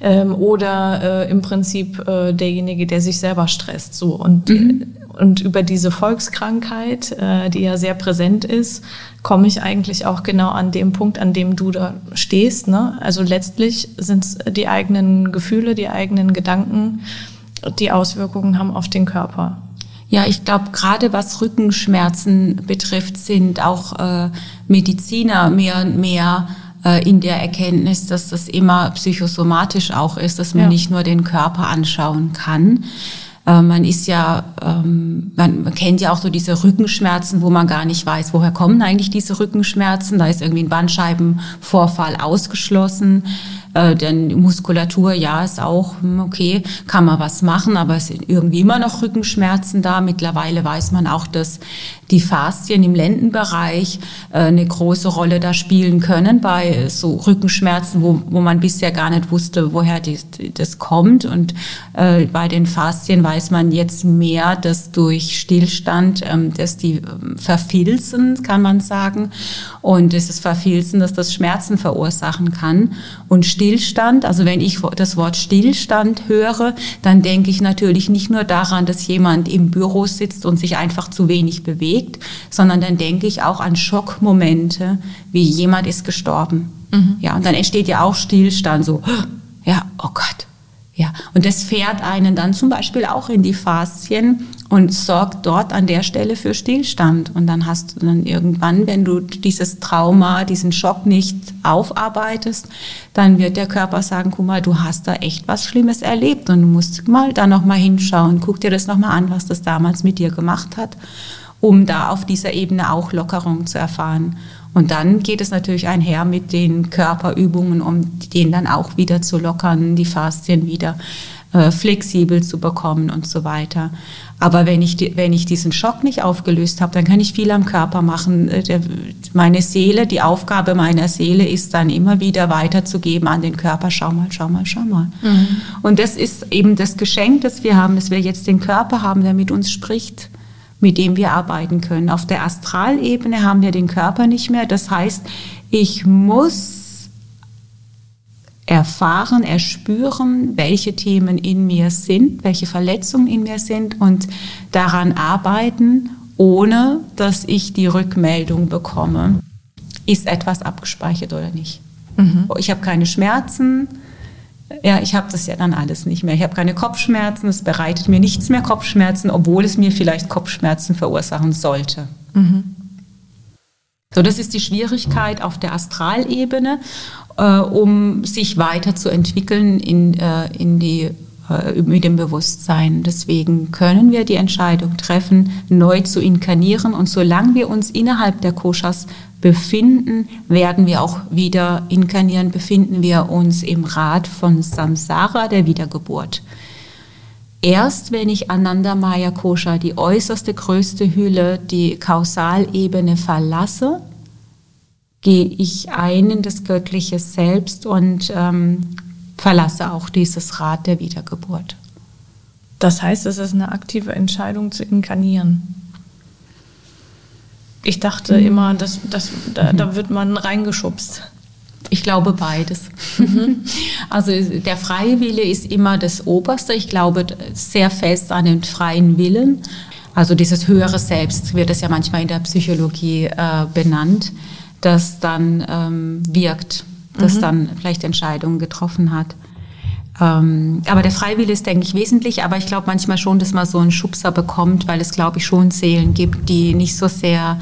ähm, oder äh, im Prinzip äh, derjenige, der sich selber stresst. So und mhm. und über diese Volkskrankheit, äh, die ja sehr präsent ist, komme ich eigentlich auch genau an dem Punkt, an dem du da stehst. Ne? Also letztlich sind es die eigenen Gefühle, die eigenen Gedanken, die Auswirkungen haben auf den Körper. Ja, ich glaube, gerade was Rückenschmerzen betrifft, sind auch äh, Mediziner mehr und mehr äh, in der Erkenntnis, dass das immer psychosomatisch auch ist, dass man ja. nicht nur den Körper anschauen kann. Äh, man ist ja, ähm, man kennt ja auch so diese Rückenschmerzen, wo man gar nicht weiß, woher kommen eigentlich diese Rückenschmerzen. Da ist irgendwie ein Bandscheibenvorfall ausgeschlossen. Äh, denn Muskulatur, ja, ist auch, hm, okay, kann man was machen, aber es sind irgendwie immer noch Rückenschmerzen da. Mittlerweile weiß man auch, dass die Faszien im Lendenbereich äh, eine große Rolle da spielen können bei so Rückenschmerzen, wo, wo man bisher gar nicht wusste, woher die, das kommt. Und äh, bei den Faszien weiß man jetzt mehr, dass durch Stillstand, ähm, dass die ähm, verfilzen, kann man sagen. Und es ist Verfilzen, dass das Schmerzen verursachen kann. Und Stillstand, also wenn ich das Wort Stillstand höre, dann denke ich natürlich nicht nur daran, dass jemand im Büro sitzt und sich einfach zu wenig bewegt, sondern dann denke ich auch an Schockmomente, wie jemand ist gestorben. Mhm. Ja, und dann entsteht ja auch Stillstand, so, ja, oh Gott, ja, und das fährt einen dann zum Beispiel auch in die Faszien und sorgt dort an der Stelle für Stillstand. Und dann hast du dann irgendwann, wenn du dieses Trauma, diesen Schock nicht aufarbeitest, dann wird der Körper sagen, guck mal, du hast da echt was Schlimmes erlebt und du musst mal da nochmal hinschauen, guck dir das nochmal an, was das damals mit dir gemacht hat, um da auf dieser Ebene auch Lockerung zu erfahren. Und dann geht es natürlich einher mit den Körperübungen, um den dann auch wieder zu lockern, die Faszien wieder äh, flexibel zu bekommen und so weiter. Aber wenn ich, wenn ich diesen Schock nicht aufgelöst habe, dann kann ich viel am Körper machen. Äh, der, meine Seele, die Aufgabe meiner Seele ist dann immer wieder weiterzugeben an den Körper, schau mal, schau mal, schau mal. Mhm. Und das ist eben das Geschenk, das wir haben, dass wir jetzt den Körper haben, der mit uns spricht mit dem wir arbeiten können. Auf der Astralebene haben wir den Körper nicht mehr. Das heißt, ich muss erfahren, erspüren, welche Themen in mir sind, welche Verletzungen in mir sind und daran arbeiten, ohne dass ich die Rückmeldung bekomme, ist etwas abgespeichert oder nicht. Mhm. Ich habe keine Schmerzen, ja, ich habe das ja dann alles nicht mehr. Ich habe keine Kopfschmerzen, es bereitet mir nichts mehr Kopfschmerzen, obwohl es mir vielleicht Kopfschmerzen verursachen sollte. Mhm. So, das ist die Schwierigkeit auf der Astralebene, äh, um sich weiterzuentwickeln in, äh, in die mit dem Bewusstsein. Deswegen können wir die Entscheidung treffen, neu zu inkarnieren. Und solange wir uns innerhalb der Koshas befinden, werden wir auch wieder inkarnieren, befinden wir uns im Rad von Samsara, der Wiedergeburt. Erst wenn ich Ananda Maya Kosha, die äußerste größte Hülle, die Kausalebene verlasse, gehe ich ein in das göttliche Selbst und ähm, verlasse auch dieses Rad der Wiedergeburt. Das heißt, es ist eine aktive Entscheidung zu inkarnieren. Ich dachte mhm. immer, dass, dass, da, da wird man reingeschubst. Ich glaube beides. Mhm. Also der freie Wille ist immer das Oberste. Ich glaube sehr fest an den freien Willen. Also dieses höhere Selbst wird es ja manchmal in der Psychologie äh, benannt, das dann ähm, wirkt, das mhm. dann vielleicht Entscheidungen getroffen hat. Ähm, aber der Freiwille ist, denke ich, wesentlich. Aber ich glaube manchmal schon, dass man so einen Schubser bekommt, weil es, glaube ich, schon Seelen gibt, die nicht so sehr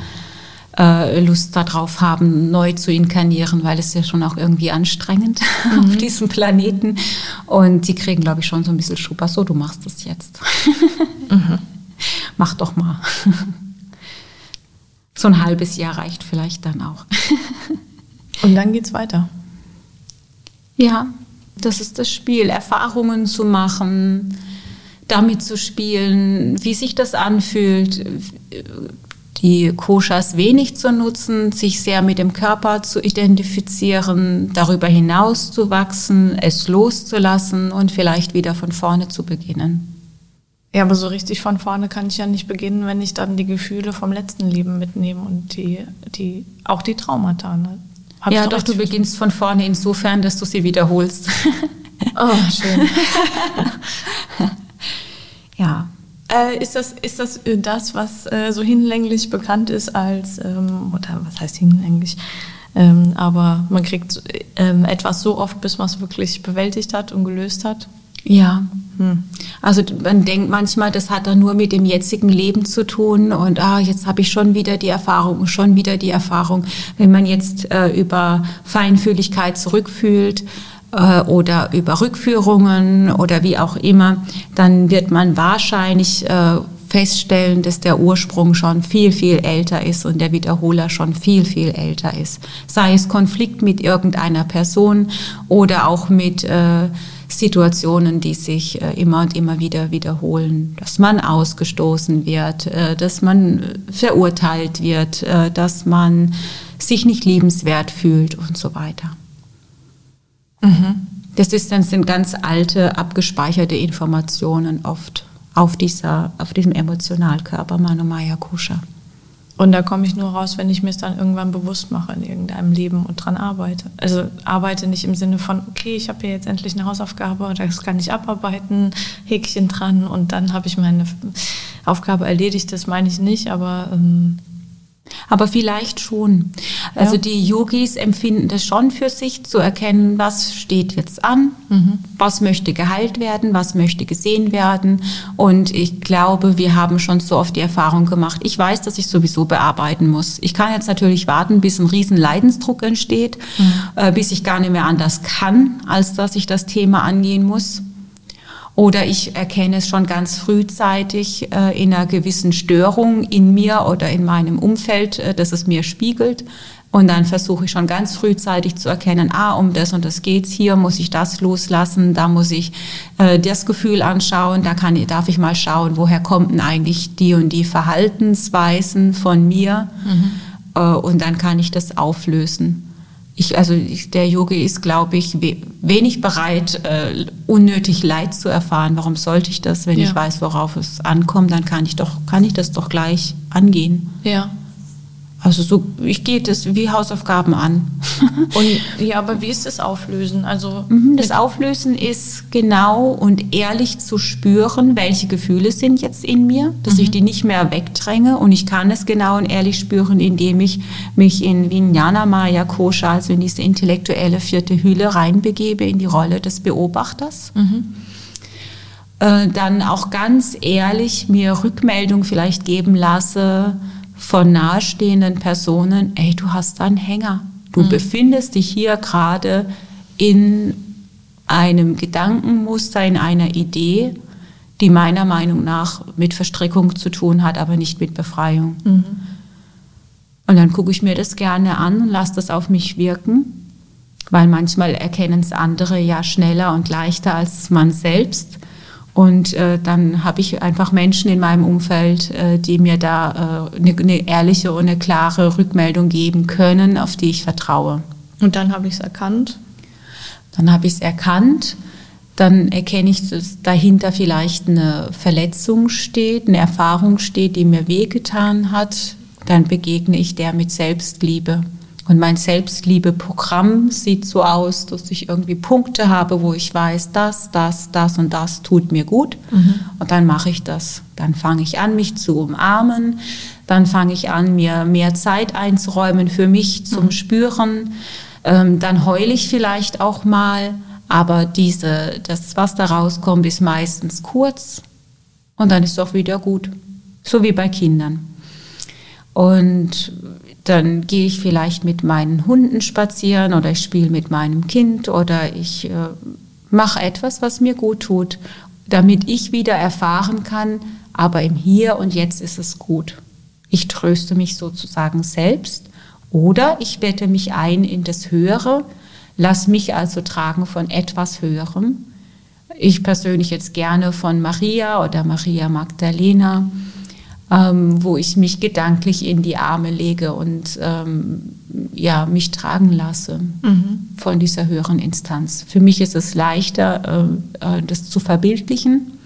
äh, Lust darauf haben, neu zu inkarnieren, weil es ja schon auch irgendwie anstrengend mhm. auf diesem Planeten. Und die kriegen, glaube ich, schon so ein bisschen Schubser. So, du machst das jetzt. mhm. Mach doch mal. so ein halbes Jahr reicht vielleicht dann auch. Und dann geht's weiter. Ja, das ist das Spiel, Erfahrungen zu machen, damit zu spielen, wie sich das anfühlt, die Koshas wenig zu nutzen, sich sehr mit dem Körper zu identifizieren, darüber hinaus zu wachsen, es loszulassen und vielleicht wieder von vorne zu beginnen. Ja, aber so richtig von vorne kann ich ja nicht beginnen, wenn ich dann die Gefühle vom letzten Leben mitnehme und die, die, auch die Traumata. Ne? Hab ja, doch, du beginnst von vorne insofern, dass du sie wiederholst. oh, schön. ja. Äh, ist das, ist das äh, das, was äh, so hinlänglich bekannt ist als, ähm, oder was heißt hinlänglich? Ähm, aber man kriegt ähm, etwas so oft, bis man es wirklich bewältigt hat und gelöst hat? Ja, hm. also man denkt manchmal, das hat dann nur mit dem jetzigen Leben zu tun und ah, jetzt habe ich schon wieder die Erfahrung, schon wieder die Erfahrung. Wenn man jetzt äh, über Feinfühligkeit zurückfühlt, äh, oder über Rückführungen oder wie auch immer, dann wird man wahrscheinlich äh, feststellen, dass der Ursprung schon viel, viel älter ist und der Wiederholer schon viel, viel älter ist. Sei es Konflikt mit irgendeiner Person oder auch mit äh, Situationen, die sich äh, immer und immer wieder wiederholen, dass man ausgestoßen wird, äh, dass man verurteilt wird, äh, dass man sich nicht liebenswert fühlt und so weiter. Mhm. Das ist, dann sind ganz alte, abgespeicherte Informationen oft auf, dieser, auf diesem Emotionalkörper Manomaya Kusha. Und da komme ich nur raus, wenn ich mir es dann irgendwann bewusst mache in irgendeinem Leben und dran arbeite. Also arbeite nicht im Sinne von, okay, ich habe hier jetzt endlich eine Hausaufgabe und das kann ich abarbeiten, Häkchen dran und dann habe ich meine Aufgabe erledigt. Das meine ich nicht, aber ähm, aber vielleicht schon. Also ja. die Yogis empfinden das schon für sich, zu erkennen, was steht jetzt an, mhm. was möchte geheilt werden, was möchte gesehen werden. Und ich glaube, wir haben schon so oft die Erfahrung gemacht, ich weiß, dass ich sowieso bearbeiten muss. Ich kann jetzt natürlich warten, bis ein riesen Leidensdruck entsteht, mhm. äh, bis ich gar nicht mehr anders kann, als dass ich das Thema angehen muss. Oder ich erkenne es schon ganz frühzeitig äh, in einer gewissen Störung in mir oder in meinem Umfeld, äh, dass es mir spiegelt. Und dann versuche ich schon ganz frühzeitig zu erkennen, ah, um das und das geht's. Hier muss ich das loslassen, da muss ich äh, das Gefühl anschauen, da kann, darf ich mal schauen, woher kommen eigentlich die und die Verhaltensweisen von mir. Mhm. Äh, und dann kann ich das auflösen ich, also ich, der Yogi ist, glaube ich, wenig bereit, äh, unnötig Leid zu erfahren. Warum sollte ich das, wenn ja. ich weiß, worauf es ankommt? Dann kann ich doch, kann ich das doch gleich angehen. Ja. Also so, ich gehe das wie Hausaufgaben an. und ja, aber wie ist das Auflösen? Also mhm, das Auflösen ist genau und ehrlich zu spüren, welche Gefühle sind jetzt in mir, dass mhm. ich die nicht mehr wegdränge und ich kann es genau und ehrlich spüren, indem ich mich in Vijnana Maya Kosha, also in diese intellektuelle vierte Hülle reinbegebe in die Rolle des Beobachters. Mhm äh, dann auch ganz ehrlich mir Rückmeldung vielleicht geben lasse, von nahestehenden Personen, ey, du hast einen Hänger. Du mhm. befindest dich hier gerade in einem Gedankenmuster, in einer Idee, die meiner Meinung nach mit Verstrickung zu tun hat, aber nicht mit Befreiung. Mhm. Und dann gucke ich mir das gerne an und lasse das auf mich wirken, weil manchmal erkennen es andere ja schneller und leichter als man selbst. Und äh, dann habe ich einfach Menschen in meinem Umfeld, äh, die mir da äh, eine, eine ehrliche und eine klare Rückmeldung geben können, auf die ich vertraue. Und dann habe ich es erkannt? Dann habe ich es erkannt. Dann erkenne ich, dass dahinter vielleicht eine Verletzung steht, eine Erfahrung steht, die mir wehgetan hat. Dann begegne ich der mit Selbstliebe Und mein Selbstliebeprogramm sieht so aus, dass ich irgendwie Punkte habe, wo ich weiß, das, das, das und das tut mir gut. Mhm. Und dann mache ich das. Dann fange ich an, mich zu umarmen. Dann fange ich an, mir mehr Zeit einzuräumen für mich zum mhm. Spüren. Ähm, dann heule ich vielleicht auch mal. Aber diese, das, was da rauskommt, ist meistens kurz. Und dann ist es auch wieder gut. So wie bei Kindern. Und dann gehe ich vielleicht mit meinen Hunden spazieren oder ich spiele mit meinem Kind oder ich äh, mache etwas, was mir gut tut, damit ich wieder erfahren kann, aber im Hier und Jetzt ist es gut. Ich tröste mich sozusagen selbst oder ich bette mich ein in das Höhere, lass mich also tragen von etwas Höherem. Ich persönlich jetzt gerne von Maria oder Maria Magdalena ähm, wo ich mich gedanklich in die Arme lege und ähm, ja, mich tragen lasse mhm. von dieser höheren Instanz. Für mich ist es leichter, äh, äh das zu verbildlichen.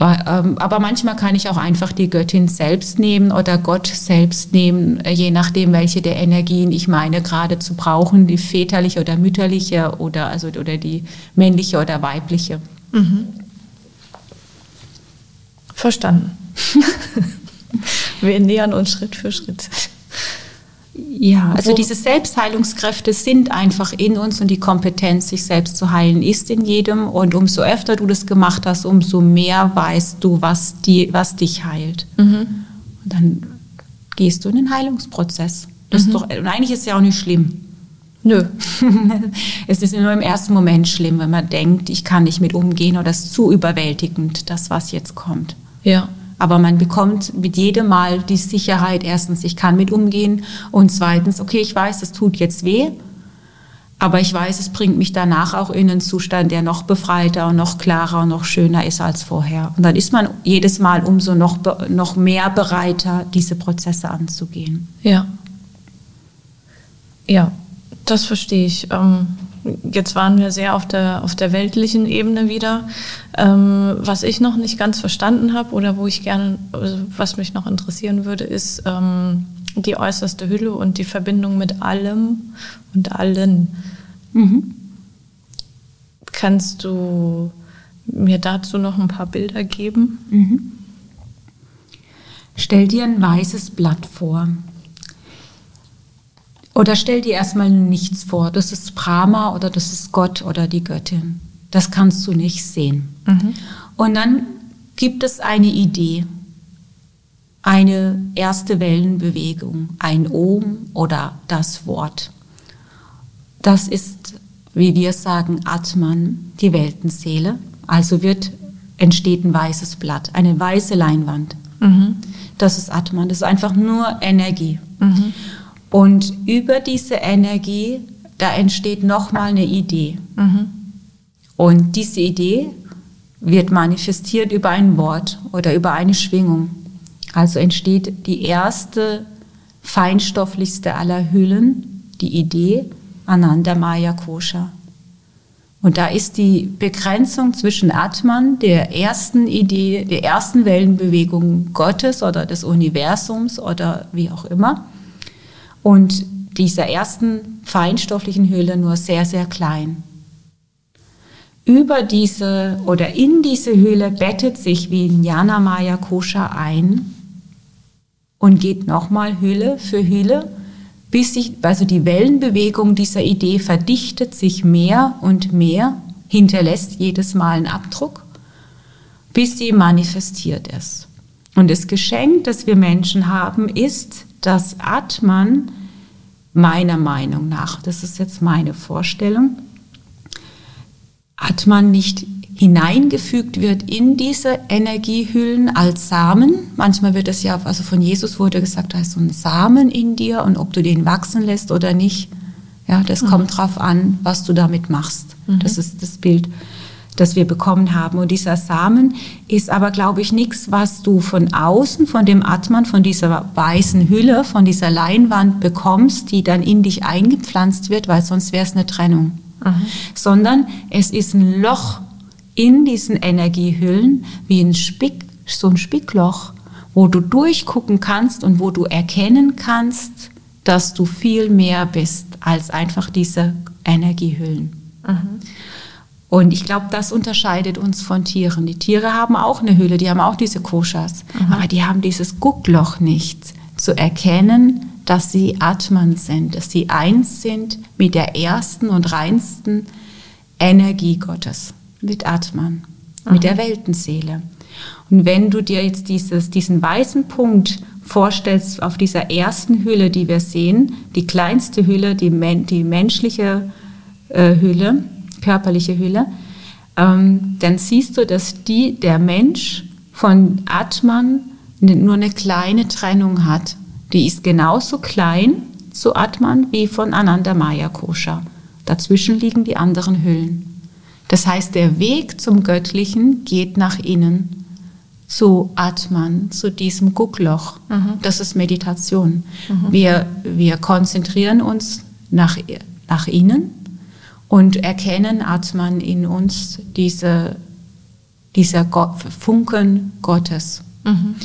Ähm, aber manchmal kann ich auch einfach die Göttin selbst nehmen oder Gott selbst nehmen, äh, je nachdem, welche der Energien ich meine gerade zu brauchen, die väterliche oder mütterliche oder, also, oder die männliche oder weibliche. Mhm. Verstanden. Wir nähern uns Schritt für Schritt. Ja, also diese Selbstheilungskräfte sind einfach in uns und die Kompetenz, sich selbst zu heilen, ist in jedem. Und umso öfter du das gemacht hast, umso mehr weißt du, was, die, was dich heilt. Mhm. Und dann gehst du in den Heilungsprozess. Das mhm. ist doch, und eigentlich ist es ja auch nicht schlimm. Nö. es ist nur im ersten Moment schlimm, wenn man denkt, ich kann nicht mit umgehen oder es ist zu überwältigend, das, was jetzt kommt. Ja. Aber man bekommt mit jedem Mal die Sicherheit, erstens, ich kann mit umgehen und zweitens, okay, ich weiß, es tut jetzt weh, aber ich weiß, es bringt mich danach auch in einen Zustand, der noch befreiter und noch klarer und noch schöner ist als vorher. Und dann ist man jedes Mal umso noch, noch mehr bereiter, diese Prozesse anzugehen. Ja. Ja, das verstehe ich. Ähm Jetzt waren wir sehr auf der, auf der weltlichen Ebene wieder. Ähm, was ich noch nicht ganz verstanden habe oder wo ich gerne, also was mich noch interessieren würde, ist ähm, die äußerste Hülle und die Verbindung mit allem und allen. Mhm. Kannst du mir dazu noch ein paar Bilder geben? Mhm. Stell dir ein weißes Blatt vor. Oder stell dir erstmal nichts vor, das ist Brahma oder das ist Gott oder die Göttin. Das kannst du nicht sehen. Mhm. Und dann gibt es eine Idee, eine erste Wellenbewegung, ein Om oder das Wort. Das ist, wie wir sagen, Atman, die Weltenseele. Also wird, entsteht ein weißes Blatt, eine weiße Leinwand. Mhm. Das ist Atman, das ist einfach nur Energie. Mhm. Und über diese Energie, da entsteht nochmal eine Idee. Mhm. Und diese Idee wird manifestiert über ein Wort oder über eine Schwingung. Also entsteht die erste, feinstofflichste aller Hüllen, die Idee Ananda Maya Kosha. Und da ist die Begrenzung zwischen Atman, der ersten Idee, der ersten Wellenbewegung Gottes oder des Universums oder wie auch immer, und dieser ersten feinstofflichen Hülle nur sehr, sehr klein. Über diese oder in diese Hülle bettet sich wie Jnana Maya Kosha ein und geht nochmal Hülle für Hülle, bis sich, also die Wellenbewegung dieser Idee verdichtet sich mehr und mehr, hinterlässt jedes Mal einen Abdruck, bis sie manifestiert ist. Und das Geschenk, das wir Menschen haben, ist, dass Atman meiner Meinung nach, das ist jetzt meine Vorstellung, Atman nicht hineingefügt wird in diese Energiehüllen als Samen. Manchmal wird es ja, also von Jesus wurde gesagt, da ist so ein Samen in dir und ob du den wachsen lässt oder nicht, ja, das mhm. kommt drauf an, was du damit machst. Mhm. Das ist das Bild das wir bekommen haben. Und dieser Samen ist aber, glaube ich, nichts, was du von außen, von dem Atman, von dieser weißen Hülle, von dieser Leinwand bekommst, die dann in dich eingepflanzt wird, weil sonst wäre es eine Trennung. Mhm. Sondern es ist ein Loch in diesen Energiehüllen, wie ein Spick, so ein Spickloch, wo du durchgucken kannst und wo du erkennen kannst, dass du viel mehr bist als einfach diese Energiehüllen. Mhm. Und ich glaube, das unterscheidet uns von Tieren. Die Tiere haben auch eine Hülle, die haben auch diese Koshas, mhm. aber die haben dieses Guckloch nicht zu erkennen, dass sie Atman sind, dass sie eins sind mit der ersten und reinsten Energie Gottes, mit Atman, mhm. mit der Weltenseele. Und wenn du dir jetzt dieses, diesen weißen Punkt vorstellst auf dieser ersten Hülle, die wir sehen, die kleinste Hülle, die, die menschliche äh, Hülle, körperliche Hülle, ähm, dann siehst du, dass die, der Mensch von Atman nur eine kleine Trennung hat. Die ist genauso klein zu Atman wie von Ananda Maya Kosha. Dazwischen liegen die anderen Hüllen. Das heißt, der Weg zum Göttlichen geht nach innen zu Atman, zu diesem Guckloch. Mhm. Das ist Meditation. Mhm. Wir, wir konzentrieren uns nach, nach innen und erkennen Atman in uns, diese, dieser Funken Gottes. Mhm.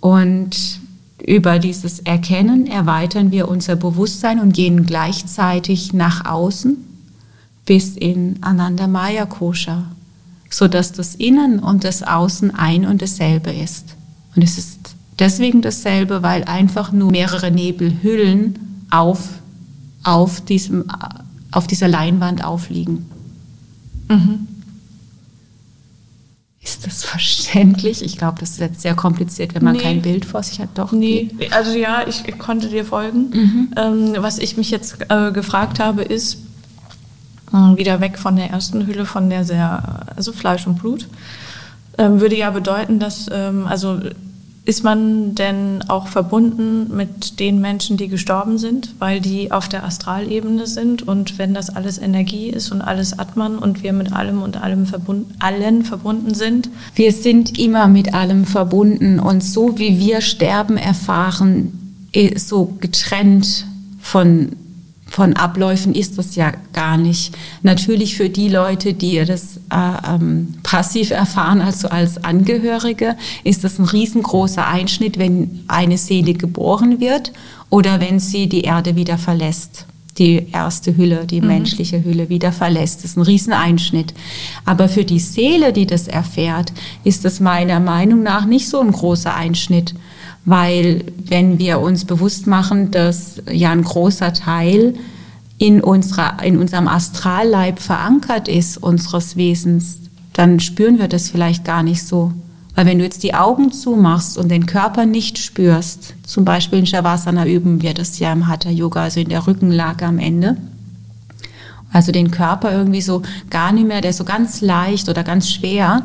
Und über dieses Erkennen erweitern wir unser Bewusstsein und gehen gleichzeitig nach außen bis in Ananda Maya Kosha sodass das Innen und das Außen ein und dasselbe ist. Und es ist deswegen dasselbe, weil einfach nur mehrere Nebelhüllen auf, auf, diesem, auf dieser Leinwand aufliegen. Mhm. Ist das verständlich? Ich glaube, das ist jetzt sehr kompliziert, wenn man nee. kein Bild vor sich hat. Doch. Nee, also ja, ich, konnte dir folgen. Mhm. Ähm, was ich mich jetzt äh, gefragt habe, ist, äh, wieder weg von der ersten Hülle, von der sehr, also Fleisch und Blut. Ähm, würde ja bedeuten, dass, ähm, also ist man denn auch verbunden mit den Menschen, die gestorben sind, weil die auf der Astralebene sind und wenn das alles Energie ist und alles Atman und wir mit allem und allem verbunden, allen verbunden sind? Wir sind immer mit allem verbunden und so wie wir Sterben erfahren, so getrennt von von Abläufen ist das ja gar nicht. Natürlich für die Leute, die das äh, ähm, passiv erfahren, also als Angehörige, ist das ein riesengroßer Einschnitt, wenn eine Seele geboren wird oder wenn sie die Erde wieder verlässt. Die erste Hülle, die mhm. menschliche Hülle wieder verlässt. Das ist ein Rieseneinschnitt. Aber für die Seele, die das erfährt, ist das meiner Meinung nach nicht so ein großer Einschnitt weil wenn wir uns bewusst machen, dass ja ein großer Teil in, unserer, in unserem Astralleib verankert ist, unseres Wesens, dann spüren wir das vielleicht gar nicht so. Weil wenn du jetzt die Augen zumachst und den Körper nicht spürst, zum Beispiel in Shavasana üben wir das ja im Hatha Yoga, also in der Rückenlage am Ende, also den Körper irgendwie so gar nicht mehr, der ist so ganz leicht oder ganz schwer,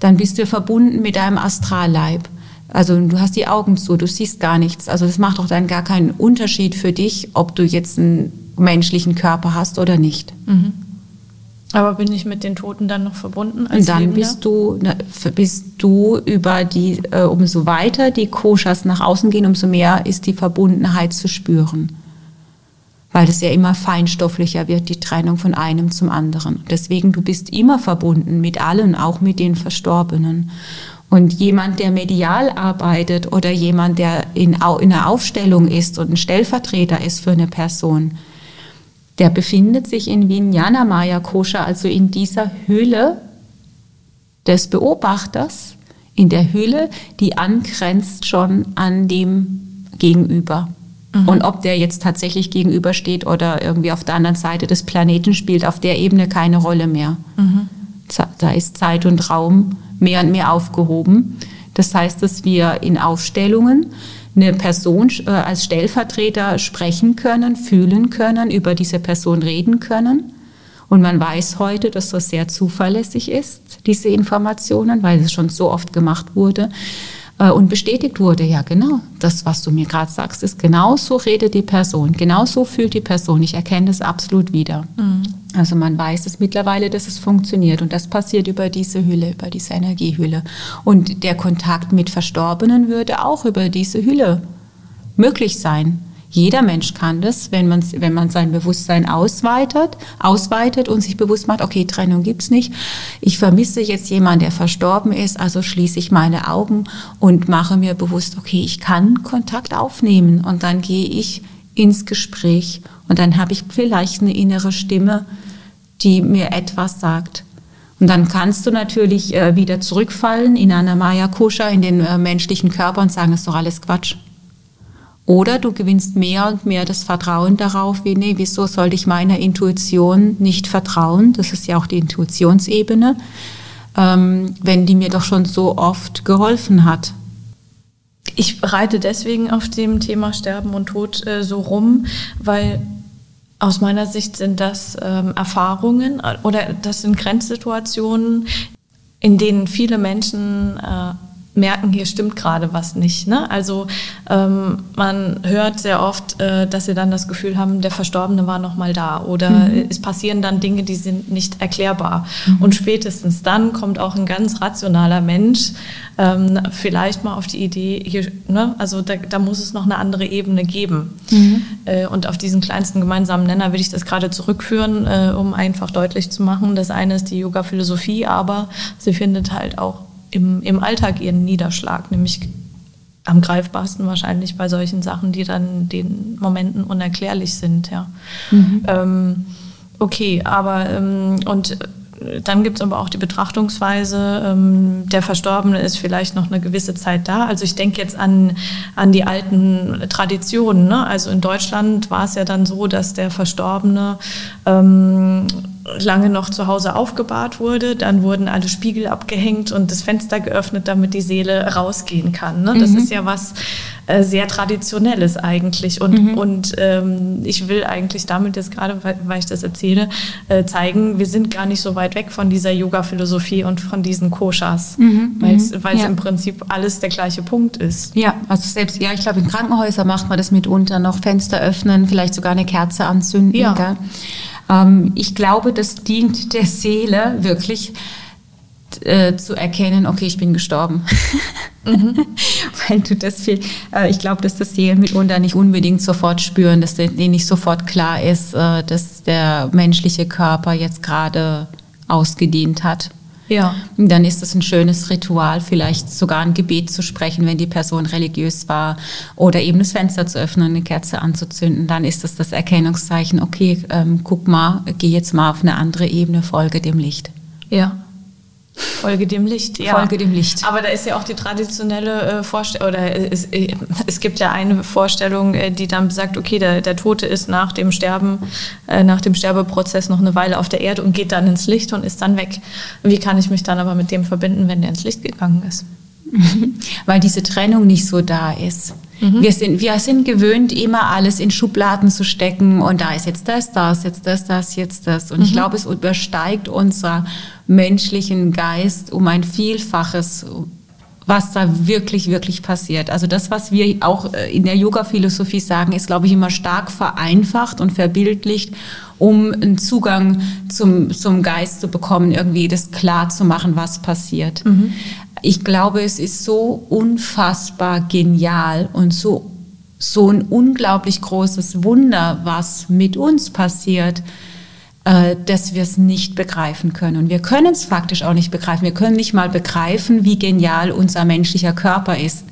dann bist du verbunden mit deinem Astralleib. Also du hast die Augen zu, du siehst gar nichts. Also das macht doch dann gar keinen Unterschied für dich, ob du jetzt einen menschlichen Körper hast oder nicht. Mhm. Aber bin ich mit den Toten dann noch verbunden? Als dann bist du, bist du über die, äh, umso weiter die Koshas nach außen gehen, umso mehr ist die Verbundenheit zu spüren. Weil es ja immer feinstofflicher wird, die Trennung von einem zum anderen. Deswegen, du bist immer verbunden mit allen, auch mit den Verstorbenen. Und jemand, der medial arbeitet oder jemand, der in, in einer Aufstellung ist und ein Stellvertreter ist für eine Person, der befindet sich in Vijnana Maya Kosha, also in dieser Hülle des Beobachters, in der Hülle, die angrenzt schon an dem Gegenüber. Mhm. Und ob der jetzt tatsächlich gegenübersteht oder irgendwie auf der anderen Seite des Planeten spielt auf der Ebene keine Rolle mehr. Mhm. Da ist Zeit und Raum mehr und mehr aufgehoben. Das heißt, dass wir in Aufstellungen eine Person äh, als Stellvertreter sprechen können, fühlen können, über diese Person reden können. Und man weiß heute, dass das sehr zuverlässig ist, diese Informationen, weil es schon so oft gemacht wurde und bestätigt wurde, ja genau, das, was du mir gerade sagst, ist genau so redet die Person, genau so fühlt die Person. Ich erkenne das absolut wieder. Mhm. Also man weiß es mittlerweile, dass es funktioniert und das passiert über diese Hülle, über diese Energiehülle. Und der Kontakt mit Verstorbenen würde auch über diese Hülle möglich sein. Jeder Mensch kann das, wenn man, wenn man sein Bewusstsein ausweitet, ausweitet und sich bewusst macht, okay, Trennung gibt's nicht. Ich vermisse jetzt jemanden, der verstorben ist, also schließe ich meine Augen und mache mir bewusst, okay, ich kann Kontakt aufnehmen und dann gehe ich ins Gespräch und dann habe ich vielleicht eine innere Stimme, die mir etwas sagt. Und dann kannst du natürlich äh, wieder zurückfallen in einer Maya Kosha, in den äh, menschlichen Körper und sagen, es ist doch alles Quatsch. Oder du gewinnst mehr und mehr das Vertrauen darauf, wie, nee, wieso sollte ich meiner Intuition nicht vertrauen? Das ist ja auch die Intuitionsebene, ähm, wenn die mir doch schon so oft geholfen hat. Ich reite deswegen auf dem Thema Sterben und Tod äh, so rum, weil aus meiner Sicht sind das ähm, Erfahrungen äh, oder das sind Grenzsituationen, in denen viele Menschen äh, merken, hier stimmt gerade was nicht. Ne? Also ähm, man hört sehr oft, äh, dass sie dann das Gefühl haben, der Verstorbene war noch mal da oder mhm. es passieren dann Dinge, die sind nicht erklärbar. Mhm. Und spätestens dann kommt auch ein ganz rationaler Mensch ähm, vielleicht mal auf die Idee, hier, ne? also da, da, muss es noch eine andere Ebene geben. Mhm. Äh, und auf diesen kleinsten gemeinsamen Nenner will ich das gerade zurückführen, äh, um einfach deutlich zu machen. Das eine ist die Yoga-Philosophie, aber sie findet halt auch im, im Alltag ihren Niederschlag, nämlich am greifbarsten wahrscheinlich bei solchen Sachen, die dann den Momenten unerklärlich sind. Ja. Mhm. Ähm, okay, aber ähm, und dann gibt es aber auch die Betrachtungsweise, ähm, der Verstorbene ist vielleicht noch eine gewisse Zeit da. Also ich denke jetzt an, an die alten Traditionen. Ne? Also in Deutschland war es ja dann so, dass der Verstorbene ähm, lange noch zu Hause aufgebahrt wurde. Dann wurden alle Spiegel abgehängt und das Fenster geöffnet, damit die Seele rausgehen kann. Ne? Das mhm. ist ja was äh, sehr Traditionelles eigentlich. Und, mhm. und ähm, ich will eigentlich damit jetzt gerade, weil, weil ich das erzähle, äh, zeigen, wir sind gar nicht so weit weg von dieser Yoga-Philosophie und von diesen Koshas, mhm. weil es mhm. ja. im Prinzip alles der gleiche Punkt ist. Ja, also selbst, ja, ich glaube, in Krankenhäusern macht man das mitunter noch, Fenster öffnen, vielleicht sogar eine Kerze anzünden. Ja. Gell? Ähm, ich glaube, das dient der Seele wirklich äh, zu erkennen, okay, ich bin gestorben. Mhm. Weil du das viel, äh, ich glaube, dass das Seelen mitunter nicht unbedingt sofort spüren, dass denen nicht sofort klar ist, äh, dass der menschliche Körper jetzt gerade ausgedient hat. Ja. Dann ist es ein schönes Ritual, vielleicht sogar ein Gebet zu sprechen, wenn die Person religiös war, oder eben das Fenster zu öffnen, eine Kerze anzuzünden. Dann ist es das Erkennungszeichen, okay, ähm, guck mal, geh jetzt mal auf eine andere Ebene, folge dem Licht. Ja. Folge dem Licht, ja. Folge dem Licht. Aber da ist ja auch die traditionelle äh, Vorstellung, oder es, äh, es, gibt ja eine Vorstellung, äh, die dann sagt, okay, der, der Tote ist nach dem Sterben, äh, nach dem Sterbeprozess noch eine Weile auf der Erde und geht dann ins Licht und ist dann weg. Wie kann ich mich dann aber mit dem verbinden, wenn der ins Licht gegangen ist? Weil diese Trennung nicht so da ist. Mhm. Wir, sind, wir sind gewöhnt, immer alles in Schubladen zu stecken und da ist jetzt das, das, jetzt das, das, jetzt das. Und mhm. ich glaube, es übersteigt unser menschlichen Geist um ein Vielfaches, was da wirklich, wirklich passiert. Also das, was wir auch äh, in der Yoga-Philosophie sagen, ist, glaube ich, immer stark vereinfacht und verbildlicht, um einen Zugang zum, zum Geist zu bekommen, irgendwie das klar zu machen, was passiert. Mhm ich glaube, es ist so unfassbar genial und so, so ein unglaublich großes Wunder, was mit uns passiert, äh, dass wir es nicht begreifen können. Und wir können es faktisch auch nicht begreifen. Wir können nicht mal begreifen, wie genial unser menschlicher Körper ist.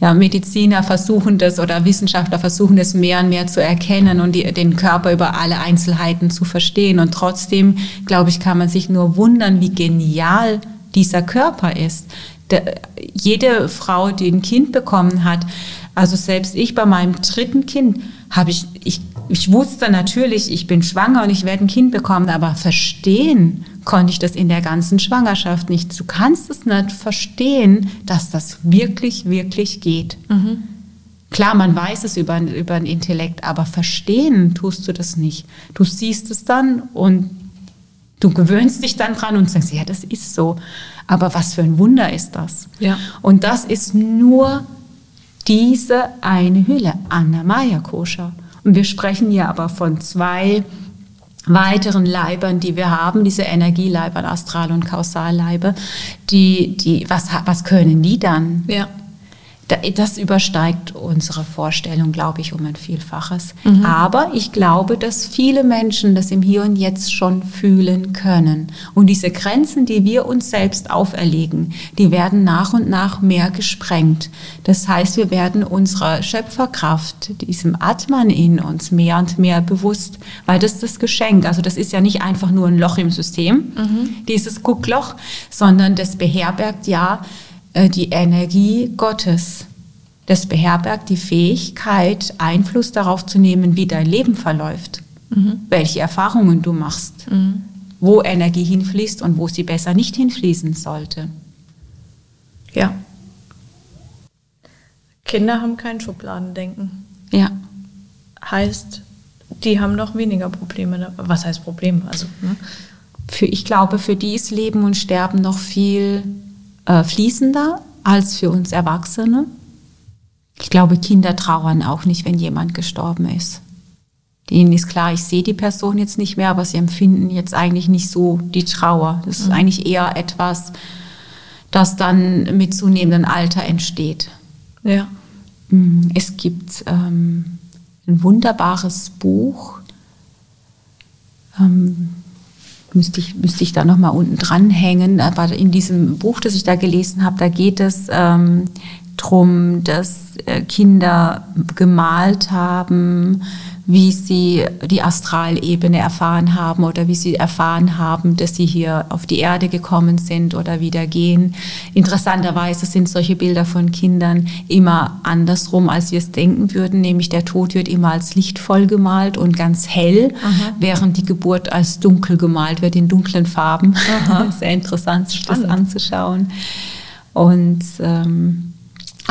Ja, Mediziner versuchen das oder Wissenschaftler versuchen es mehr und mehr zu erkennen und die, den Körper über alle Einzelheiten zu verstehen. Und trotzdem, glaube ich, kann man sich nur wundern, wie genial dieser Körper ist der, jede Frau, die ein Kind bekommen hat, also selbst ich bei meinem dritten Kind, habe ich, ich, ich wusste natürlich, ich bin schwanger und ich werde ein Kind bekommen, aber verstehen konnte ich das in der ganzen Schwangerschaft nicht. Du kannst es nicht verstehen, dass das wirklich, wirklich geht. Mhm. Klar, man weiß es über, über den Intellekt, aber verstehen tust du das nicht. Du siehst es dann und du gewöhnst dich dann dran und sagst, ja, das ist so. Aber was für ein Wunder ist das? Ja. Und das ist nur diese eine Hülle, Annamaya Kosha. Und wir sprechen hier aber von zwei weiteren Leibern, die wir haben, diese Energieleiber, Astral- und Kausalleibe, die, die, was, was können die dann? Ja. Das übersteigt unsere Vorstellung, glaube ich, um ein Vielfaches. Mhm. Aber ich glaube, dass viele Menschen das im Hier und Jetzt schon fühlen können. Und diese Grenzen, die wir uns selbst auferlegen, die werden nach und nach mehr gesprengt. Das heißt, wir werden unserer Schöpferkraft, diesem Atman in uns mehr und mehr bewusst, weil das ist das Geschenk. Also das ist ja nicht einfach nur ein Loch im System, mhm. dieses Guckloch, sondern das beherbergt ja die Energie Gottes. Das beherbergt die Fähigkeit, Einfluss darauf zu nehmen, wie dein Leben verläuft, mhm. welche Erfahrungen du machst, mhm. wo Energie hinfließt und wo sie besser nicht hinfließen sollte. Ja. Kinder haben kein Schubladendenken. Ja. Heißt, die haben noch weniger Probleme. Was heißt Probleme? Also, ne? für, ich glaube, für die ist Leben und Sterben noch viel äh, fließender als für uns Erwachsene. Ich glaube, Kinder trauern auch nicht, wenn jemand gestorben ist. Ihnen ist klar, ich sehe die Person jetzt nicht mehr, aber sie empfinden jetzt eigentlich nicht so die Trauer. Das ist mhm. eigentlich eher etwas, das dann mit zunehmendem Alter entsteht. Ja. Mhm. Es gibt ähm, ein wunderbares Buch. Ähm, müsste ich, müsste ich da nochmal unten dranhängen. Aber in diesem Buch, das ich da gelesen habe, da geht es ähm, darum, dass äh, Kinder gemalt haben, wie sie die Astralebene erfahren haben oder wie sie erfahren haben, dass sie hier auf die Erde gekommen sind oder wieder gehen. Interessanterweise sind solche Bilder von Kindern immer andersrum, als wir es denken würden, nämlich der Tod wird immer als lichtvoll gemalt und ganz hell, Aha. während die Geburt als dunkel gemalt wird in dunklen Farben. Sehr interessant, sich das anzuschauen. Und ähm,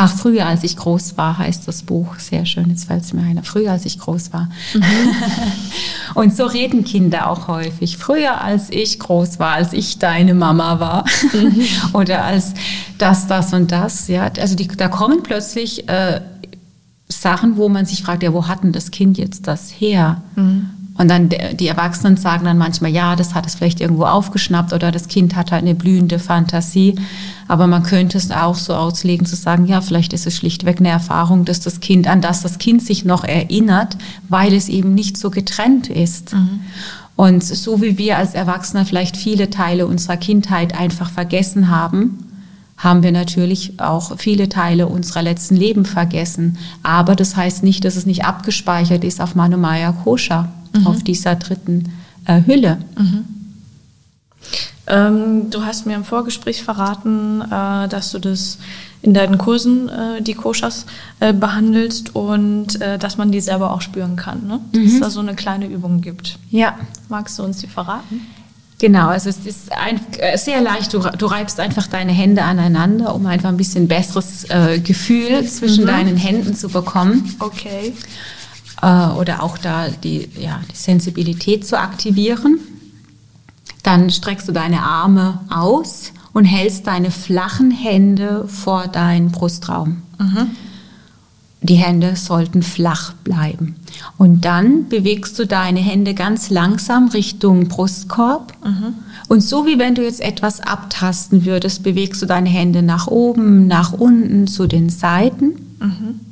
Ach, früher als ich groß war, heißt das Buch. Sehr schön, jetzt fällt es mir ein. Früher als ich groß war. Mhm. und so reden Kinder auch häufig. Früher als ich groß war, als ich deine Mama war. Mhm. Oder als das, das und das. Ja, also die, da kommen plötzlich äh, Sachen, wo man sich fragt, ja, wo hat denn das Kind jetzt das her? Mhm. Und dann die Erwachsenen sagen dann manchmal, ja, das hat es vielleicht irgendwo aufgeschnappt oder das Kind hat halt eine blühende Fantasie. Aber man könnte es auch so auslegen, zu sagen, ja, vielleicht ist es schlichtweg eine Erfahrung, dass das Kind, an das das Kind sich noch erinnert, weil es eben nicht so getrennt ist. Mhm. Und so wie wir als Erwachsene vielleicht viele Teile unserer Kindheit einfach vergessen haben, haben wir natürlich auch viele Teile unserer letzten Leben vergessen. Aber das heißt nicht, dass es nicht abgespeichert ist auf Manomaya Kosha mhm. auf dieser dritten äh, Hülle. Mhm. Ähm, du hast mir im Vorgespräch verraten, äh, dass du das in deinen Kursen äh, die Koshas äh, behandelst und äh, dass man die selber auch spüren kann. Ne? Dass es mhm. da so eine kleine Übung gibt. Ja. Magst du uns die verraten? Genau, also es ist ein, äh, sehr leicht. Du, du, reibst einfach deine Hände aneinander, um einfach ein bisschen besseres äh, Gefühl zwischen mhm. deinen Händen zu bekommen. Okay oder auch da die, ja, die Sensibilität zu aktivieren. Dann streckst du deine Arme aus und hältst deine flachen Hände vor deinen Brustraum. Mhm. Die Hände sollten flach bleiben. Und dann bewegst du deine Hände ganz langsam Richtung Brustkorb. Mhm. Und so wie wenn du jetzt etwas abtasten würdest, bewegst du deine Hände nach oben, nach unten, zu den Seiten. Mhm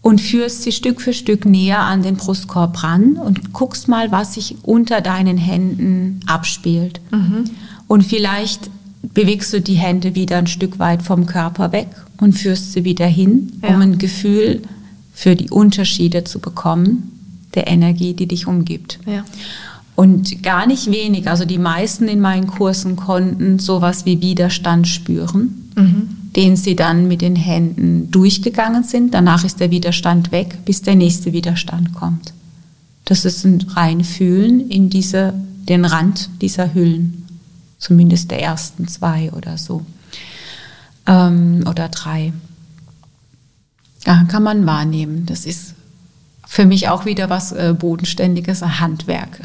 und führst sie Stück für Stück näher an den Brustkorb ran und guckst mal, was sich unter deinen Händen abspielt. Mhm. Und vielleicht bewegst du die Hände wieder ein Stück weit vom Körper weg und führst sie wieder hin, ja. um ein Gefühl für die Unterschiede zu bekommen, der Energie, die dich umgibt. Ja. Und gar nicht wenig, also die meisten in meinen Kursen konnten sowas wie Widerstand spüren. Mhm den sie dann mit den Händen durchgegangen sind. Danach ist der Widerstand weg, bis der nächste Widerstand kommt. Das ist ein Reinfühlen in diese, den Rand dieser Hüllen, zumindest der ersten zwei oder so ähm, oder drei. Ja, kann man wahrnehmen. Das ist für mich auch wieder was äh, Bodenständiges, ein Handwerk.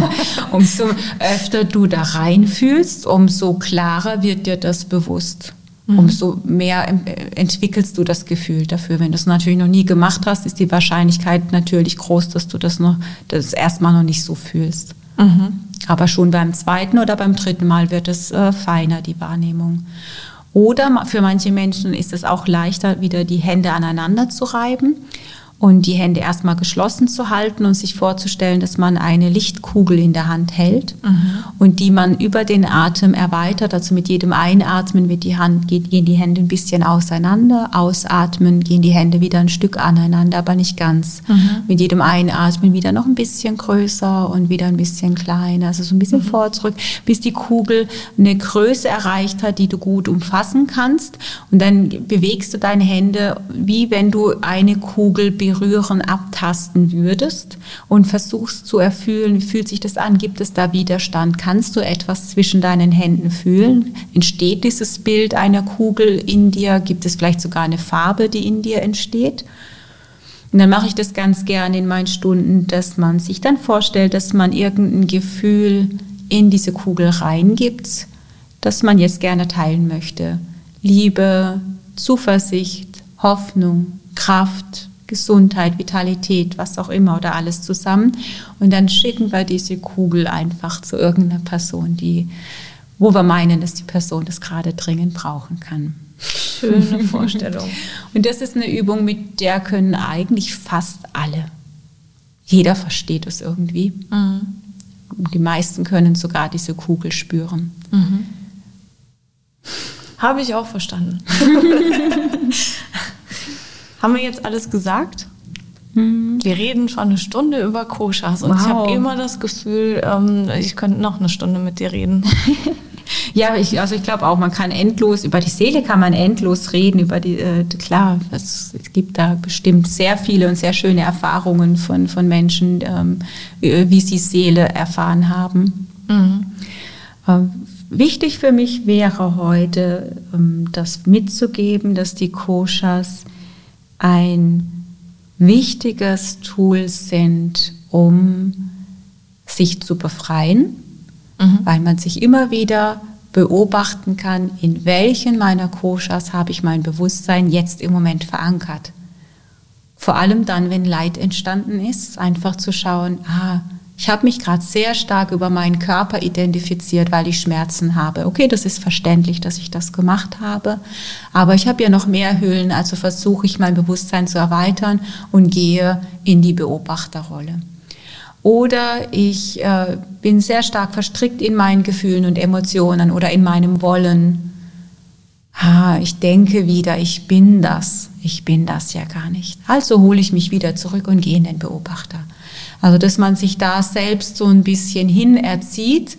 umso öfter du da reinfühlst, umso klarer wird dir das bewusst mhm. umso mehr entwickelst du das Gefühl dafür. Wenn du es natürlich noch nie gemacht hast, ist die Wahrscheinlichkeit natürlich groß, dass du das noch, das erstmal noch nicht so fühlst. Mhm. Aber schon beim zweiten oder beim dritten Mal wird es äh, feiner, die Wahrnehmung. Oder für manche Menschen ist es auch leichter, wieder die Hände aneinander zu reiben und die Hände erstmal geschlossen zu halten und sich vorzustellen, dass man eine Lichtkugel in der Hand hält mhm. und die man über den Atem erweitert. Also mit jedem Einatmen wird die Hand, gehen die Hände ein bisschen auseinander, ausatmen gehen die Hände wieder ein Stück aneinander, aber nicht ganz. Mhm. Mit jedem Einatmen wieder noch ein bisschen größer und wieder ein bisschen kleiner, also so ein bisschen mhm. vor zurück, bis die Kugel eine Größe erreicht hat, die du gut umfassen kannst. Und dann bewegst du deine Hände, wie wenn du eine Kugel berühren, abtasten würdest und versuchst zu erfühlen, wie fühlt sich das an? Gibt es da Widerstand? Kannst du etwas zwischen deinen Händen fühlen? Entsteht dieses Bild einer Kugel in dir? Gibt es vielleicht sogar eine Farbe, die in dir entsteht? Und dann mache ich das ganz gerne in meinen Stunden, dass man sich dann vorstellt, dass man irgendein Gefühl in diese Kugel reingibt, das man jetzt gerne teilen möchte. Liebe, Zuversicht, Hoffnung, Kraft, Gesundheit, Vitalität, was auch immer oder alles zusammen. Und dann schicken wir diese Kugel einfach zu irgendeiner Person, die, wo wir meinen, dass die Person das gerade dringend brauchen kann. Schöne Vorstellung. Und das ist eine Übung, mit der können eigentlich fast alle. Jeder versteht es irgendwie. Mhm. Die meisten können sogar diese Kugel spüren. Mhm. Habe ich auch verstanden. Haben wir jetzt alles gesagt? Mhm. Wir reden schon eine Stunde über Koshas und wow. ich habe immer das Gefühl, ähm, ich könnte noch eine Stunde mit dir reden. ja, ich, also ich glaube auch, man kann endlos, über die Seele kann man endlos reden, über die, äh, klar, es, gibt da bestimmt sehr viele und sehr schöne Erfahrungen von, von Menschen, ähm, wie sie Seele erfahren haben. Mhm. Ähm, wichtig für mich wäre heute, ähm, das mitzugeben, dass die Koshas ein wichtiges Tool sind, um sich zu befreien, mhm. weil man sich immer wieder beobachten kann, in welchen meiner Koshas habe ich mein Bewusstsein jetzt im Moment verankert. Vor allem dann, wenn Leid entstanden ist, einfach zu schauen, ah, ich habe mich gerade sehr stark über meinen Körper identifiziert, weil ich Schmerzen habe. Okay, das ist verständlich, dass ich das gemacht habe, aber ich habe ja noch mehr Hüllen, also versuche ich mein Bewusstsein zu erweitern und gehe in die Beobachterrolle. Oder ich äh, bin sehr stark verstrickt in meinen Gefühlen und Emotionen oder in meinem Wollen. Ah, ich denke wieder, ich bin das. Ich bin das ja gar nicht. Also hole ich mich wieder zurück und gehe in den Beobachter. Also dass man sich da selbst so ein bisschen hinerzieht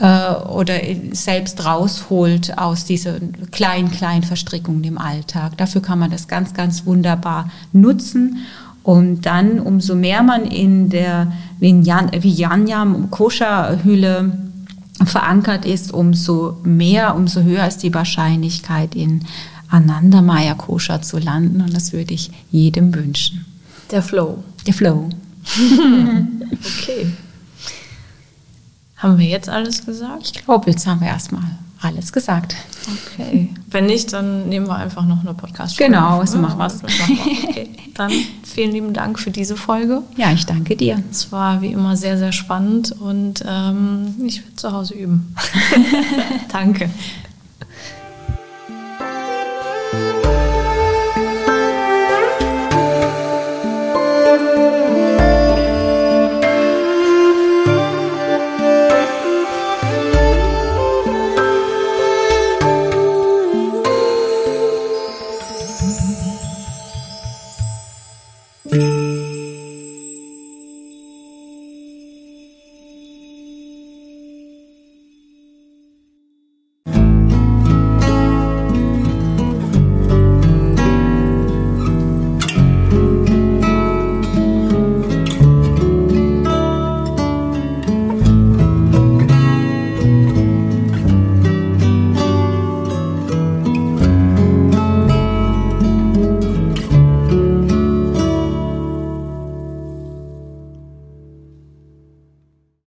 äh, oder selbst rausholt aus dieser kleinen, kleinen Verstrickungen im Alltag. Dafür kann man das ganz, ganz wunderbar nutzen. Und dann, umso mehr man in der Vijnana Kosha-Hülle verankert ist, umso mehr, umso höher ist die Wahrscheinlichkeit, in Ananda Maya Kosha zu landen. Und das würde ich jedem wünschen. Der Flow. Der Flow. okay. Haben wir jetzt alles gesagt? Ich glaube, jetzt haben wir erstmal alles gesagt. Okay. Wenn nicht, dann nehmen wir einfach noch eine Podcast-Folge. Genau, so ne? machen wir es. Okay. Dann vielen lieben Dank für diese Folge. Ja, ich danke dir. Es war wie immer sehr, sehr spannend und ähm, ich werde zu Hause üben. danke.